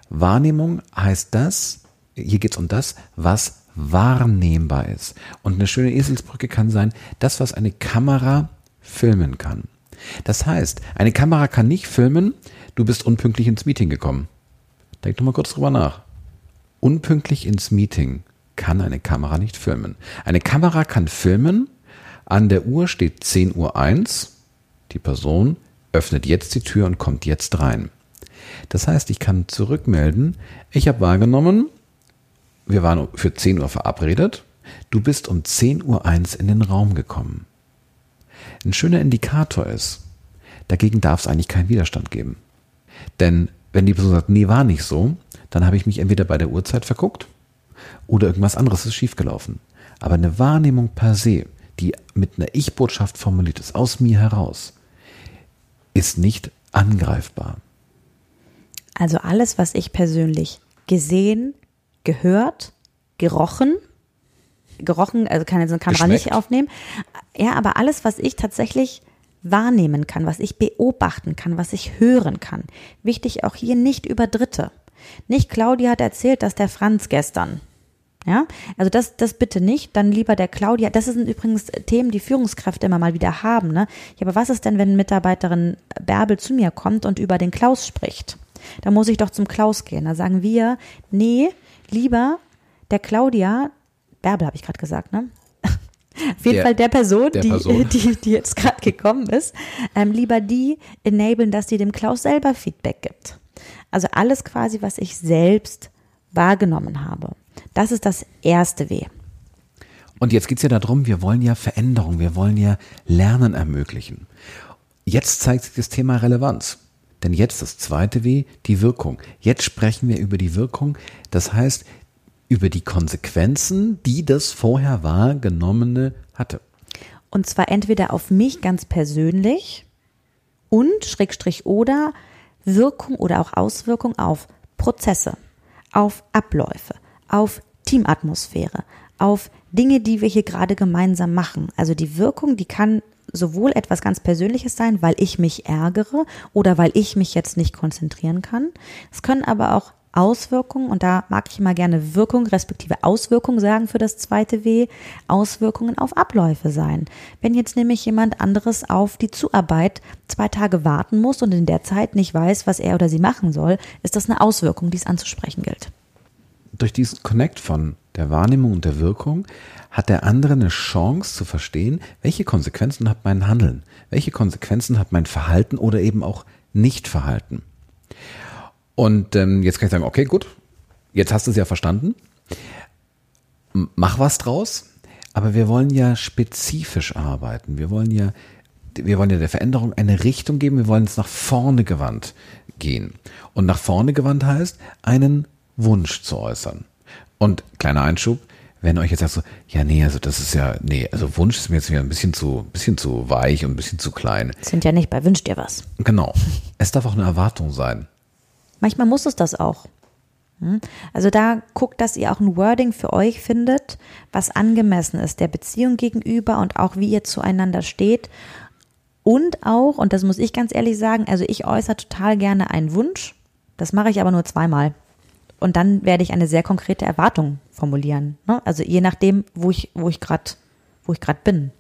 A: Wahrnehmung heißt das, hier geht es um das, was wahrnehmbar ist. Und eine schöne Eselsbrücke kann sein, das, was eine Kamera filmen kann. Das heißt, eine Kamera kann nicht filmen, du bist unpünktlich ins Meeting gekommen. Denk doch mal kurz drüber nach. Unpünktlich ins Meeting kann eine Kamera nicht filmen. Eine Kamera kann filmen, an der Uhr steht 10 Uhr 1, die Person öffnet jetzt die Tür und kommt jetzt rein. Das heißt, ich kann zurückmelden, ich habe wahrgenommen, wir waren für 10 Uhr verabredet, du bist um 10 Uhr 1 in den Raum gekommen. Ein schöner Indikator ist, dagegen darf es eigentlich keinen Widerstand geben. Denn wenn die Person sagt, nee, war nicht so, dann habe ich mich entweder bei der Uhrzeit verguckt oder irgendwas anderes ist schiefgelaufen. Aber eine Wahrnehmung per se, die mit einer Ich-Botschaft formuliert ist, aus mir heraus, ist nicht angreifbar.
B: Also alles, was ich persönlich gesehen, gehört, gerochen, gerochen, also kann jetzt eine Kamera Geschmeckt. nicht aufnehmen. Ja, aber alles, was ich tatsächlich wahrnehmen kann, was ich beobachten kann, was ich hören kann. Wichtig auch hier nicht über Dritte. Nicht Claudia hat erzählt, dass der Franz gestern. Ja, also das, das bitte nicht, dann lieber der Claudia. Das sind übrigens Themen, die Führungskräfte immer mal wieder haben. Ne? Ja, aber was ist denn, wenn Mitarbeiterin Bärbel zu mir kommt und über den Klaus spricht? Da muss ich doch zum Klaus gehen. Da sagen wir, nee, lieber der Claudia, Bärbel habe ich gerade gesagt, ne? Auf jeden der, Fall der Person, der die, Person. die, die jetzt gerade gekommen ist, ähm, lieber die enablen, dass sie dem Klaus selber Feedback gibt. Also alles quasi, was ich selbst wahrgenommen habe. Das ist das erste W.
A: Und jetzt geht es ja darum, wir wollen ja Veränderung, wir wollen ja Lernen ermöglichen. Jetzt zeigt sich das Thema Relevanz. Denn jetzt das zweite W, die Wirkung. Jetzt sprechen wir über die Wirkung. Das heißt, über die Konsequenzen, die das vorher wahrgenommene hatte.
B: Und zwar entweder auf mich ganz persönlich und Schrägstrich oder Wirkung oder auch Auswirkung auf Prozesse, auf Abläufe, auf Teamatmosphäre, auf Dinge, die wir hier gerade gemeinsam machen. Also die Wirkung, die kann sowohl etwas ganz Persönliches sein, weil ich mich ärgere oder weil ich mich jetzt nicht konzentrieren kann. Es können aber auch Auswirkungen, und da mag ich immer gerne Wirkung respektive Auswirkung sagen für das zweite W, Auswirkungen auf Abläufe sein. Wenn jetzt nämlich jemand anderes auf die Zuarbeit zwei Tage warten muss und in der Zeit nicht weiß, was er oder sie machen soll, ist das eine Auswirkung, die es anzusprechen gilt.
A: Durch diesen Connect von der Wahrnehmung und der Wirkung hat der andere eine Chance zu verstehen, welche Konsequenzen hat mein Handeln, welche Konsequenzen hat mein Verhalten oder eben auch Nichtverhalten. Und ähm, jetzt kann ich sagen, okay, gut, jetzt hast du es ja verstanden. Mach was draus. Aber wir wollen ja spezifisch arbeiten. Wir wollen ja, wir wollen ja der Veränderung eine Richtung geben. Wir wollen es nach vorne gewandt gehen. Und nach vorne gewandt heißt, einen Wunsch zu äußern. Und kleiner Einschub, wenn euch jetzt sagt so, ja, nee, also das ist ja, nee, also Wunsch ist mir jetzt wieder ein bisschen zu, bisschen zu weich und ein bisschen zu klein.
B: Sind ja nicht bei Wünsch dir was.
A: Genau. Es darf auch eine Erwartung sein.
B: Manchmal muss es das auch. Hm? Also da guckt, dass ihr auch ein Wording für euch findet, was angemessen ist, der Beziehung gegenüber und auch wie ihr zueinander steht. Und auch, und das muss ich ganz ehrlich sagen, also ich äußere total gerne einen Wunsch. Das mache ich aber nur zweimal. Und dann werde ich eine sehr konkrete Erwartung formulieren. Ne? Also je nachdem, wo ich, wo ich gerade, wo ich gerade bin.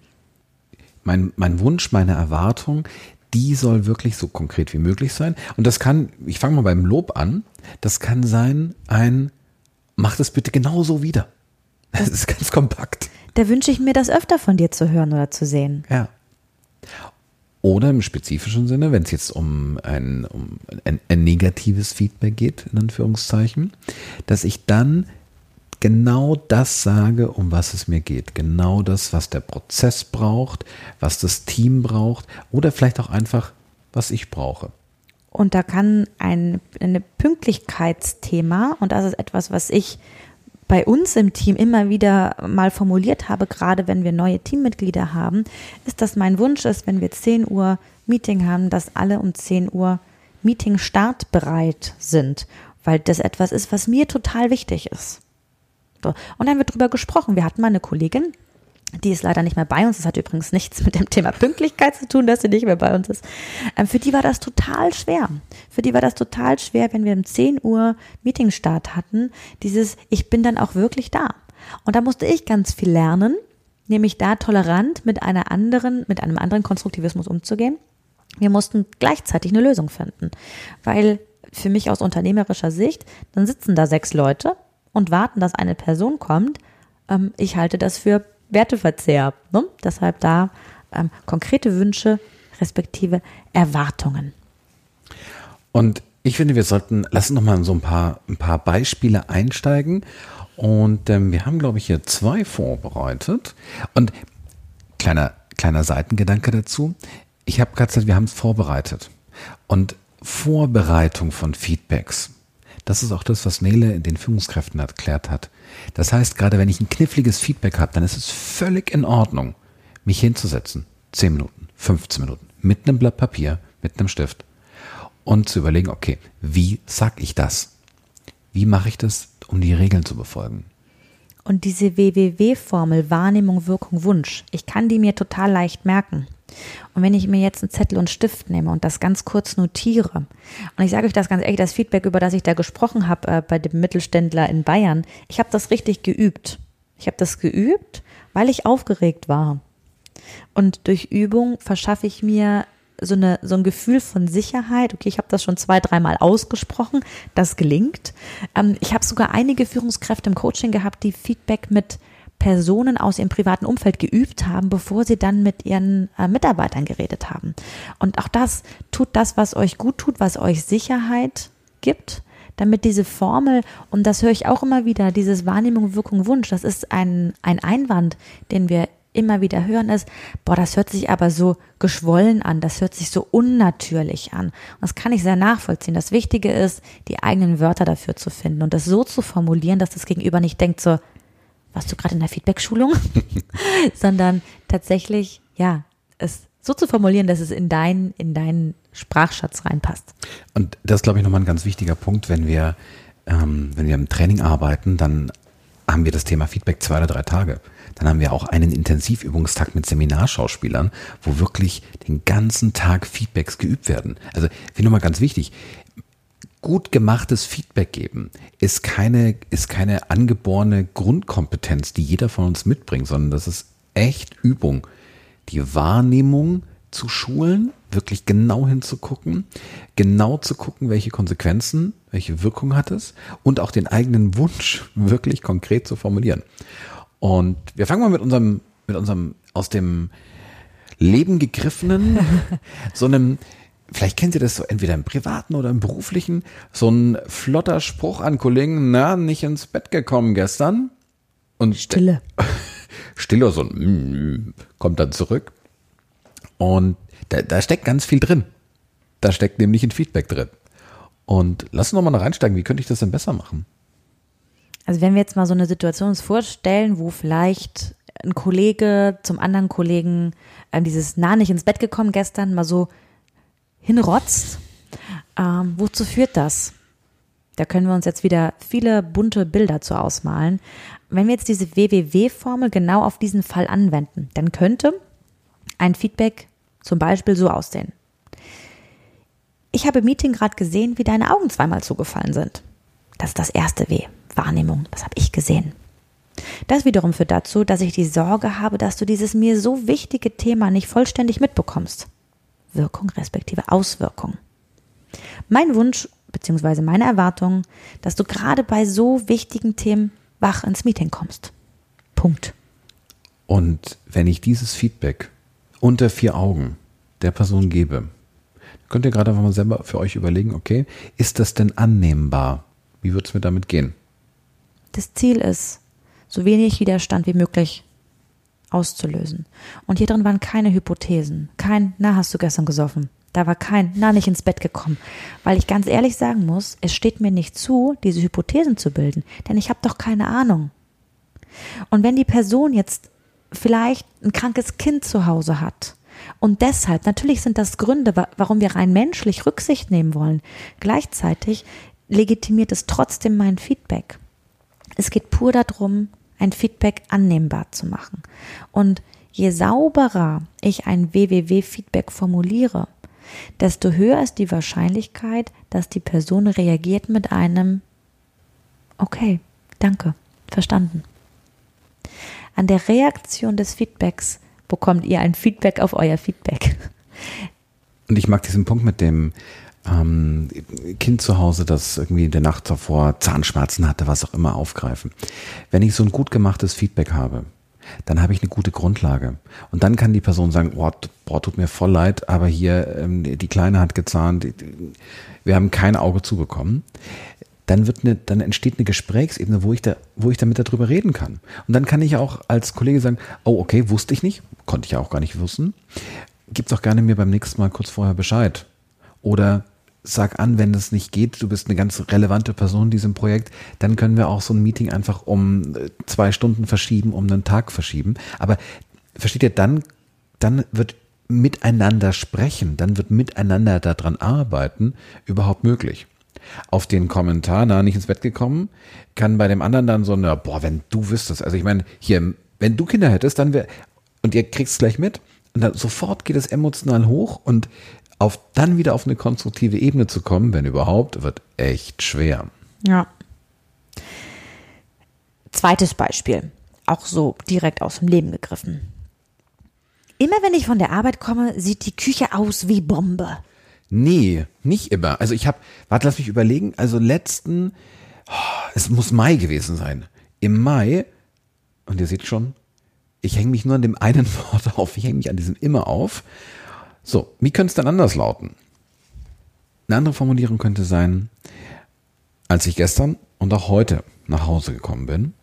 A: Mein, mein Wunsch, meine Erwartung, die soll wirklich so konkret wie möglich sein. Und das kann, ich fange mal beim Lob an, das kann sein ein, mach das bitte genauso wieder. Das ist ganz kompakt.
B: Da wünsche ich mir das öfter von dir zu hören oder zu sehen.
A: Ja. Oder im spezifischen Sinne, wenn es jetzt um ein, um ein, ein negatives Feedback geht, in Anführungszeichen, dass ich dann genau das sage, um was es mir geht. Genau das, was der Prozess braucht, was das Team braucht oder vielleicht auch einfach, was ich brauche.
B: Und da kann ein eine Pünktlichkeitsthema, und das ist etwas, was ich bei uns im Team immer wieder mal formuliert habe, gerade wenn wir neue Teammitglieder haben, ist, dass mein Wunsch ist, wenn wir 10 Uhr Meeting haben, dass alle um 10 Uhr Meeting startbereit sind, weil das etwas ist, was mir total wichtig ist. Und dann wird drüber gesprochen. Wir hatten mal eine Kollegin, die ist leider nicht mehr bei uns. Das hat übrigens nichts mit dem Thema Pünktlichkeit zu tun, dass sie nicht mehr bei uns ist. Ähm, für die war das total schwer. Für die war das total schwer, wenn wir um 10 Uhr Meetingstart hatten, dieses, ich bin dann auch wirklich da. Und da musste ich ganz viel lernen, nämlich da tolerant mit einer anderen, mit einem anderen Konstruktivismus umzugehen. Wir mussten gleichzeitig eine Lösung finden, weil für mich aus unternehmerischer Sicht, dann sitzen da sechs Leute und warten, dass eine Person kommt. Ähm, ich halte das für Werteverzehr. Ne? Deshalb da ähm, konkrete Wünsche respektive Erwartungen.
A: Und ich finde, wir sollten, lassen noch mal so ein paar, ein paar Beispiele einsteigen. Und ähm, wir haben, glaube ich, hier zwei vorbereitet. Und kleiner, kleiner Seitengedanke dazu. Ich habe gerade gesagt, wir haben es vorbereitet. Und Vorbereitung von Feedbacks, das ist auch das, was Nele den Führungskräften erklärt hat. Das heißt, gerade wenn ich ein kniffliges Feedback habe, dann ist es völlig in Ordnung, mich hinzusetzen. 10 Minuten, 15 Minuten, mit einem Blatt Papier, mit einem Stift und zu überlegen, okay, wie sag ich das? Wie mache ich das, um die Regeln zu befolgen?
B: Und diese WWW-Formel Wahrnehmung, Wirkung, Wunsch, ich kann die mir total leicht merken. Und wenn ich mir jetzt einen Zettel und Stift nehme und das ganz kurz notiere, und ich sage euch das ganz ehrlich, das Feedback, über das ich da gesprochen habe äh, bei dem Mittelständler in Bayern, ich habe das richtig geübt. Ich habe das geübt, weil ich aufgeregt war. Und durch Übung verschaffe ich mir so, eine, so ein Gefühl von Sicherheit. Okay, ich habe das schon zwei, dreimal ausgesprochen, das gelingt. Ähm, ich habe sogar einige Führungskräfte im Coaching gehabt, die Feedback mit Personen aus ihrem privaten Umfeld geübt haben, bevor sie dann mit ihren äh, Mitarbeitern geredet haben. Und auch das tut das, was euch gut tut, was euch Sicherheit gibt, damit diese Formel, und das höre ich auch immer wieder, dieses Wahrnehmung, Wirkung, Wunsch, das ist ein, ein Einwand, den wir immer wieder hören, ist, boah, das hört sich aber so geschwollen an, das hört sich so unnatürlich an. Und das kann ich sehr nachvollziehen. Das Wichtige ist, die eigenen Wörter dafür zu finden und das so zu formulieren, dass das Gegenüber nicht denkt so, warst du gerade in der Feedback-Schulung, sondern tatsächlich, ja, es so zu formulieren, dass es in deinen, in deinen Sprachschatz reinpasst.
A: Und das ist, glaube ich, nochmal ein ganz wichtiger Punkt, wenn wir, ähm, wenn wir im Training arbeiten, dann haben wir das Thema Feedback zwei oder drei Tage. Dann haben wir auch einen Intensivübungstag mit Seminarschauspielern, wo wirklich den ganzen Tag Feedbacks geübt werden. Also, finde nochmal ganz wichtig gut gemachtes Feedback geben ist keine, ist keine angeborene Grundkompetenz, die jeder von uns mitbringt, sondern das ist echt Übung. Die Wahrnehmung zu schulen, wirklich genau hinzugucken, genau zu gucken, welche Konsequenzen, welche Wirkung hat es und auch den eigenen Wunsch wirklich konkret zu formulieren. Und wir fangen mal mit unserem, mit unserem aus dem Leben gegriffenen, so einem, vielleicht kennt ihr das so entweder im privaten oder im beruflichen, so ein flotter Spruch an Kollegen, na, nicht ins Bett gekommen gestern. Und
B: Stille.
A: Stille, so ein mm, kommt dann zurück. Und da, da steckt ganz viel drin. Da steckt nämlich ein Feedback drin. Und lass uns noch mal reinsteigen, wie könnte ich das denn besser machen?
B: Also wenn wir jetzt mal so eine Situation uns vorstellen, wo vielleicht ein Kollege zum anderen Kollegen äh, dieses nah nicht ins Bett gekommen gestern mal so hinrotzt, ähm, wozu führt das? Da können wir uns jetzt wieder viele bunte Bilder zu ausmalen. Wenn wir jetzt diese WWW-Formel genau auf diesen Fall anwenden, dann könnte ein Feedback zum Beispiel so aussehen. Ich habe im Meeting gerade gesehen, wie deine Augen zweimal zugefallen sind. Das ist das erste W, Wahrnehmung, das habe ich gesehen. Das wiederum führt dazu, dass ich die Sorge habe, dass du dieses mir so wichtige Thema nicht vollständig mitbekommst. Wirkung respektive Auswirkung. Mein Wunsch bzw. meine Erwartung, dass du gerade bei so wichtigen Themen wach ins Meeting kommst. Punkt.
A: Und wenn ich dieses Feedback unter vier Augen der Person gebe, könnt ihr gerade einfach mal selber für euch überlegen, okay, ist das denn annehmbar? Wie wird es mir damit gehen?
B: Das Ziel ist, so wenig Widerstand wie möglich auszulösen. Und hier drin waren keine Hypothesen, kein, na, hast du gestern gesoffen? Da war kein, na, nicht ins Bett gekommen. Weil ich ganz ehrlich sagen muss, es steht mir nicht zu, diese Hypothesen zu bilden, denn ich habe doch keine Ahnung. Und wenn die Person jetzt vielleicht ein krankes Kind zu Hause hat und deshalb, natürlich sind das Gründe, warum wir rein menschlich Rücksicht nehmen wollen, gleichzeitig legitimiert es trotzdem mein Feedback. Es geht pur darum, ein Feedback annehmbar zu machen. Und je sauberer ich ein WWW-Feedback formuliere, desto höher ist die Wahrscheinlichkeit, dass die Person reagiert mit einem Okay, danke, verstanden. An der Reaktion des Feedbacks bekommt ihr ein Feedback auf euer Feedback.
A: Und ich mag diesen Punkt mit dem ähm, Kind zu Hause, das irgendwie in der Nacht davor Zahnschmerzen hatte, was auch immer, aufgreifen. Wenn ich so ein gut gemachtes Feedback habe, dann habe ich eine gute Grundlage. Und dann kann die Person sagen, boah, boah tut mir voll leid, aber hier, ähm, die Kleine hat gezahnt, wir haben kein Auge zubekommen. Dann wird eine, dann entsteht eine Gesprächsebene, wo ich da, wo ich damit darüber reden kann. Und dann kann ich auch als Kollege sagen, oh, okay, wusste ich nicht, konnte ich ja auch gar nicht wissen. Gib doch gerne mir beim nächsten Mal kurz vorher Bescheid. Oder sag an, wenn das nicht geht, du bist eine ganz relevante Person in diesem Projekt, dann können wir auch so ein Meeting einfach um äh, zwei Stunden verschieben, um einen Tag verschieben. Aber versteht ihr, dann, dann wird miteinander sprechen, dann wird miteinander daran arbeiten überhaupt möglich. Auf den Kommentar, na, nicht ins Bett gekommen, kann bei dem anderen dann so eine, boah, wenn du wüsstest, also ich meine, hier, wenn du Kinder hättest, dann wäre, und ihr kriegst es gleich mit, und dann sofort geht es emotional hoch und auf dann wieder auf eine konstruktive Ebene zu kommen, wenn überhaupt, wird echt schwer.
B: Ja. Zweites Beispiel, auch so direkt aus dem Leben gegriffen. Immer wenn ich von der Arbeit komme, sieht die Küche aus wie Bombe.
A: Nee, nicht immer. Also ich habe, warte, lass mich überlegen. Also letzten, oh, es muss Mai gewesen sein. Im Mai, und ihr seht schon, ich hänge mich nur an dem einen Wort auf, ich hänge mich an diesem immer auf. So, wie könnte es dann anders lauten? Eine andere Formulierung könnte sein, als ich gestern und auch heute nach Hause gekommen bin,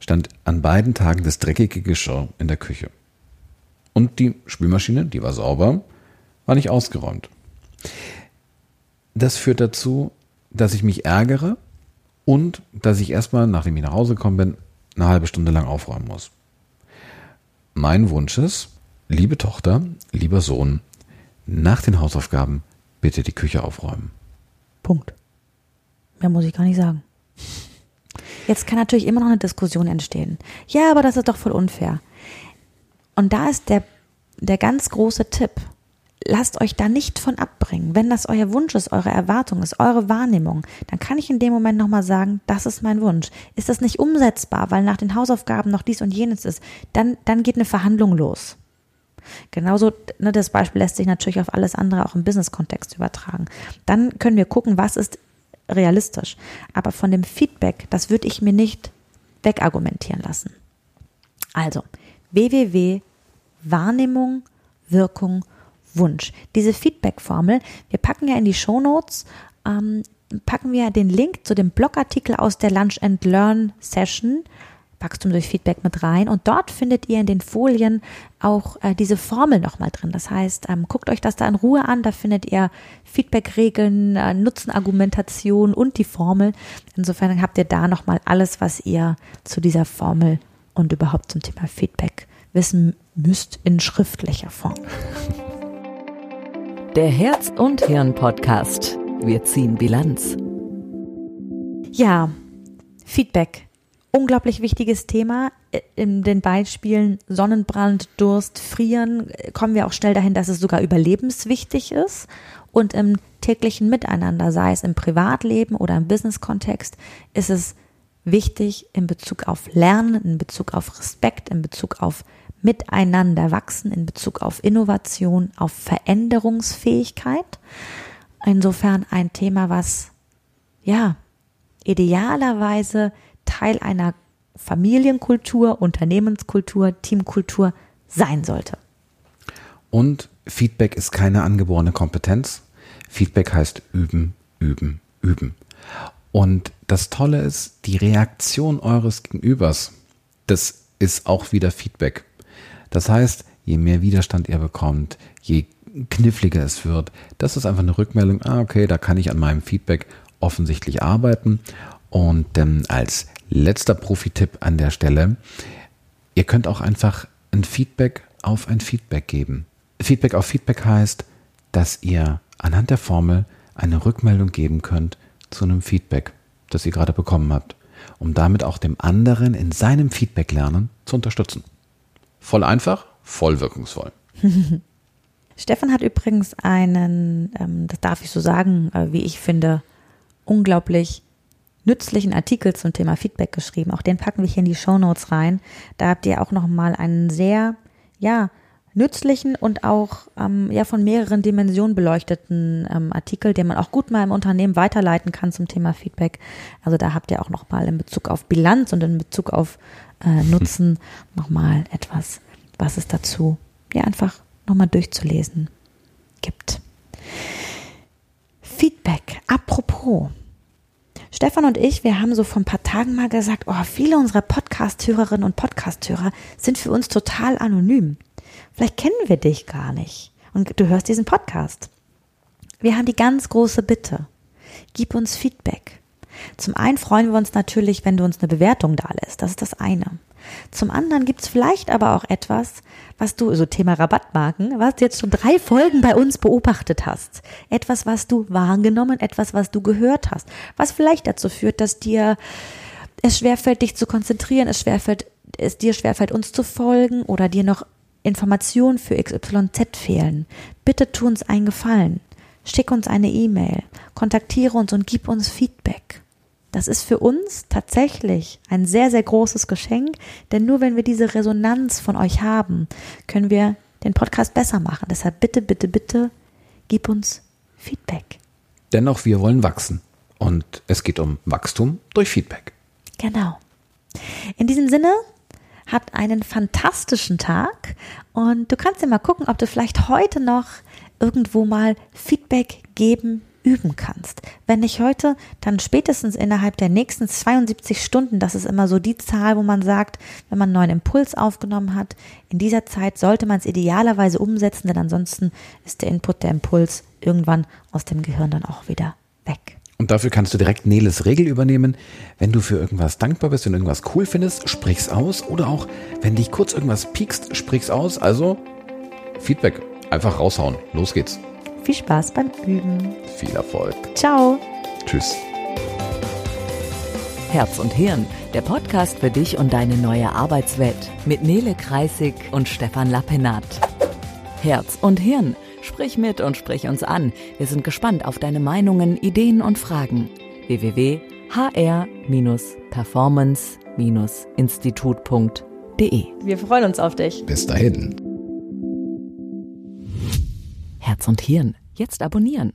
A: stand an beiden Tagen das dreckige Geschirr in der Küche. Und die Spülmaschine, die war sauber, war nicht ausgeräumt. Das führt dazu, dass ich mich ärgere und dass ich erstmal, nachdem ich nach Hause gekommen bin, eine halbe Stunde lang aufräumen muss. Mein Wunsch ist, liebe Tochter, lieber Sohn, nach den Hausaufgaben bitte die Küche aufräumen.
B: Punkt. Mehr muss ich gar nicht sagen. Jetzt kann natürlich immer noch eine Diskussion entstehen. Ja, aber das ist doch voll unfair. Und da ist der, der ganz große Tipp. Lasst euch da nicht von abbringen. Wenn das euer Wunsch ist, eure Erwartung ist, eure Wahrnehmung, dann kann ich in dem Moment nochmal sagen, das ist mein Wunsch. Ist das nicht umsetzbar, weil nach den Hausaufgaben noch dies und jenes ist, dann, dann geht eine Verhandlung los. Genauso, ne, das Beispiel lässt sich natürlich auf alles andere auch im Business-Kontext übertragen. Dann können wir gucken, was ist realistisch. Aber von dem Feedback, das würde ich mir nicht wegargumentieren lassen. Also, www Wahrnehmung, Wirkung, Wunsch. Diese Feedback-Formel, wir packen ja in die Show Notes, ähm, packen wir den Link zu dem Blogartikel aus der Lunch and Learn Session Wachstum durch Feedback mit rein. Und dort findet ihr in den Folien auch äh, diese Formel nochmal drin. Das heißt, ähm, guckt euch das da in Ruhe an. Da findet ihr Feedback-Regeln, äh, Nutzenargumentation und die Formel. Insofern habt ihr da nochmal alles, was ihr zu dieser Formel und überhaupt zum Thema Feedback wissen müsst in schriftlicher Form.
C: Der Herz und Hirn Podcast. Wir ziehen Bilanz.
B: Ja, Feedback unglaublich wichtiges Thema. In den Beispielen Sonnenbrand, Durst, Frieren kommen wir auch schnell dahin, dass es sogar überlebenswichtig ist. Und im täglichen Miteinander, sei es im Privatleben oder im Business-Kontext, ist es wichtig in Bezug auf Lernen, in Bezug auf Respekt, in Bezug auf Miteinander wachsen, in Bezug auf Innovation, auf Veränderungsfähigkeit. Insofern ein Thema, was ja idealerweise Teil einer Familienkultur, Unternehmenskultur, Teamkultur sein sollte.
A: Und Feedback ist keine angeborene Kompetenz. Feedback heißt üben, üben, üben. Und das Tolle ist, die Reaktion eures Gegenübers, das ist auch wieder Feedback. Das heißt, je mehr Widerstand ihr bekommt, je kniffliger es wird, das ist einfach eine Rückmeldung, ah, okay, da kann ich an meinem Feedback offensichtlich arbeiten. Und ähm, als letzter Profi-Tipp an der Stelle. Ihr könnt auch einfach ein Feedback auf ein Feedback geben. Feedback auf Feedback heißt, dass ihr anhand der Formel eine Rückmeldung geben könnt zu einem Feedback, das ihr gerade bekommen habt. um damit auch dem anderen in seinem Feedback-Lernen zu unterstützen. Voll einfach, voll wirkungsvoll.
B: Stefan hat übrigens einen, ähm, das darf ich so sagen, äh, wie ich finde, unglaublich nützlichen Artikel zum Thema Feedback geschrieben. Auch den packen wir hier in die Show Notes rein. Da habt ihr auch nochmal einen sehr, ja, nützlichen und auch ähm, ja von mehreren Dimensionen beleuchteten ähm, Artikel, den man auch gut mal im Unternehmen weiterleiten kann zum Thema Feedback. Also da habt ihr auch nochmal in Bezug auf Bilanz und in Bezug auf äh, Nutzen nochmal etwas, was es dazu ja einfach nochmal durchzulesen gibt. Feedback. Apropos. Stefan und ich, wir haben so vor ein paar Tagen mal gesagt, oh, viele unserer Podcast-Hörerinnen und Podcast-Hörer sind für uns total anonym. Vielleicht kennen wir dich gar nicht und du hörst diesen Podcast. Wir haben die ganz große Bitte. Gib uns Feedback. Zum einen freuen wir uns natürlich, wenn du uns eine Bewertung da lässt. Das ist das eine. Zum anderen gibt es vielleicht aber auch etwas, was du, so Thema Rabattmarken, was du jetzt schon drei Folgen bei uns beobachtet hast. Etwas, was du wahrgenommen, etwas, was du gehört hast. Was vielleicht dazu führt, dass dir es schwerfällt, dich zu konzentrieren, es schwerfällt, es dir schwerfällt, uns zu folgen oder dir noch Informationen für XYZ fehlen. Bitte tu uns einen Gefallen. Schick uns eine E-Mail, kontaktiere uns und gib uns Feedback. Das ist für uns tatsächlich ein sehr, sehr großes Geschenk, denn nur wenn wir diese Resonanz von euch haben, können wir den Podcast besser machen. Deshalb bitte, bitte, bitte, gib uns Feedback.
A: Dennoch, wir wollen wachsen. Und es geht um Wachstum durch Feedback.
B: Genau. In diesem Sinne, habt einen fantastischen Tag und du kannst ja mal gucken, ob du vielleicht heute noch irgendwo mal Feedback geben üben kannst. Wenn nicht heute, dann spätestens innerhalb der nächsten 72 Stunden. Das ist immer so die Zahl, wo man sagt, wenn man einen neuen Impuls aufgenommen hat, in dieser Zeit sollte man es idealerweise umsetzen, denn ansonsten ist der Input, der Impuls irgendwann aus dem Gehirn dann auch wieder weg.
A: Und dafür kannst du direkt Neles Regel übernehmen. Wenn du für irgendwas dankbar bist und irgendwas cool findest, sprich's aus. Oder auch, wenn dich kurz irgendwas piekst, sprich's aus. Also Feedback. Einfach raushauen. Los geht's.
B: Viel Spaß beim Üben.
A: Viel Erfolg.
B: Ciao.
A: Tschüss.
C: Herz und Hirn, der Podcast für dich und deine neue Arbeitswelt mit Nele Kreisig und Stefan Lappenat. Herz und Hirn, sprich mit und sprich uns an. Wir sind gespannt auf deine Meinungen, Ideen und Fragen. www.hr-performance-institut.de
B: Wir freuen uns auf dich.
A: Bis dahin.
C: Herz und Hirn. Jetzt abonnieren.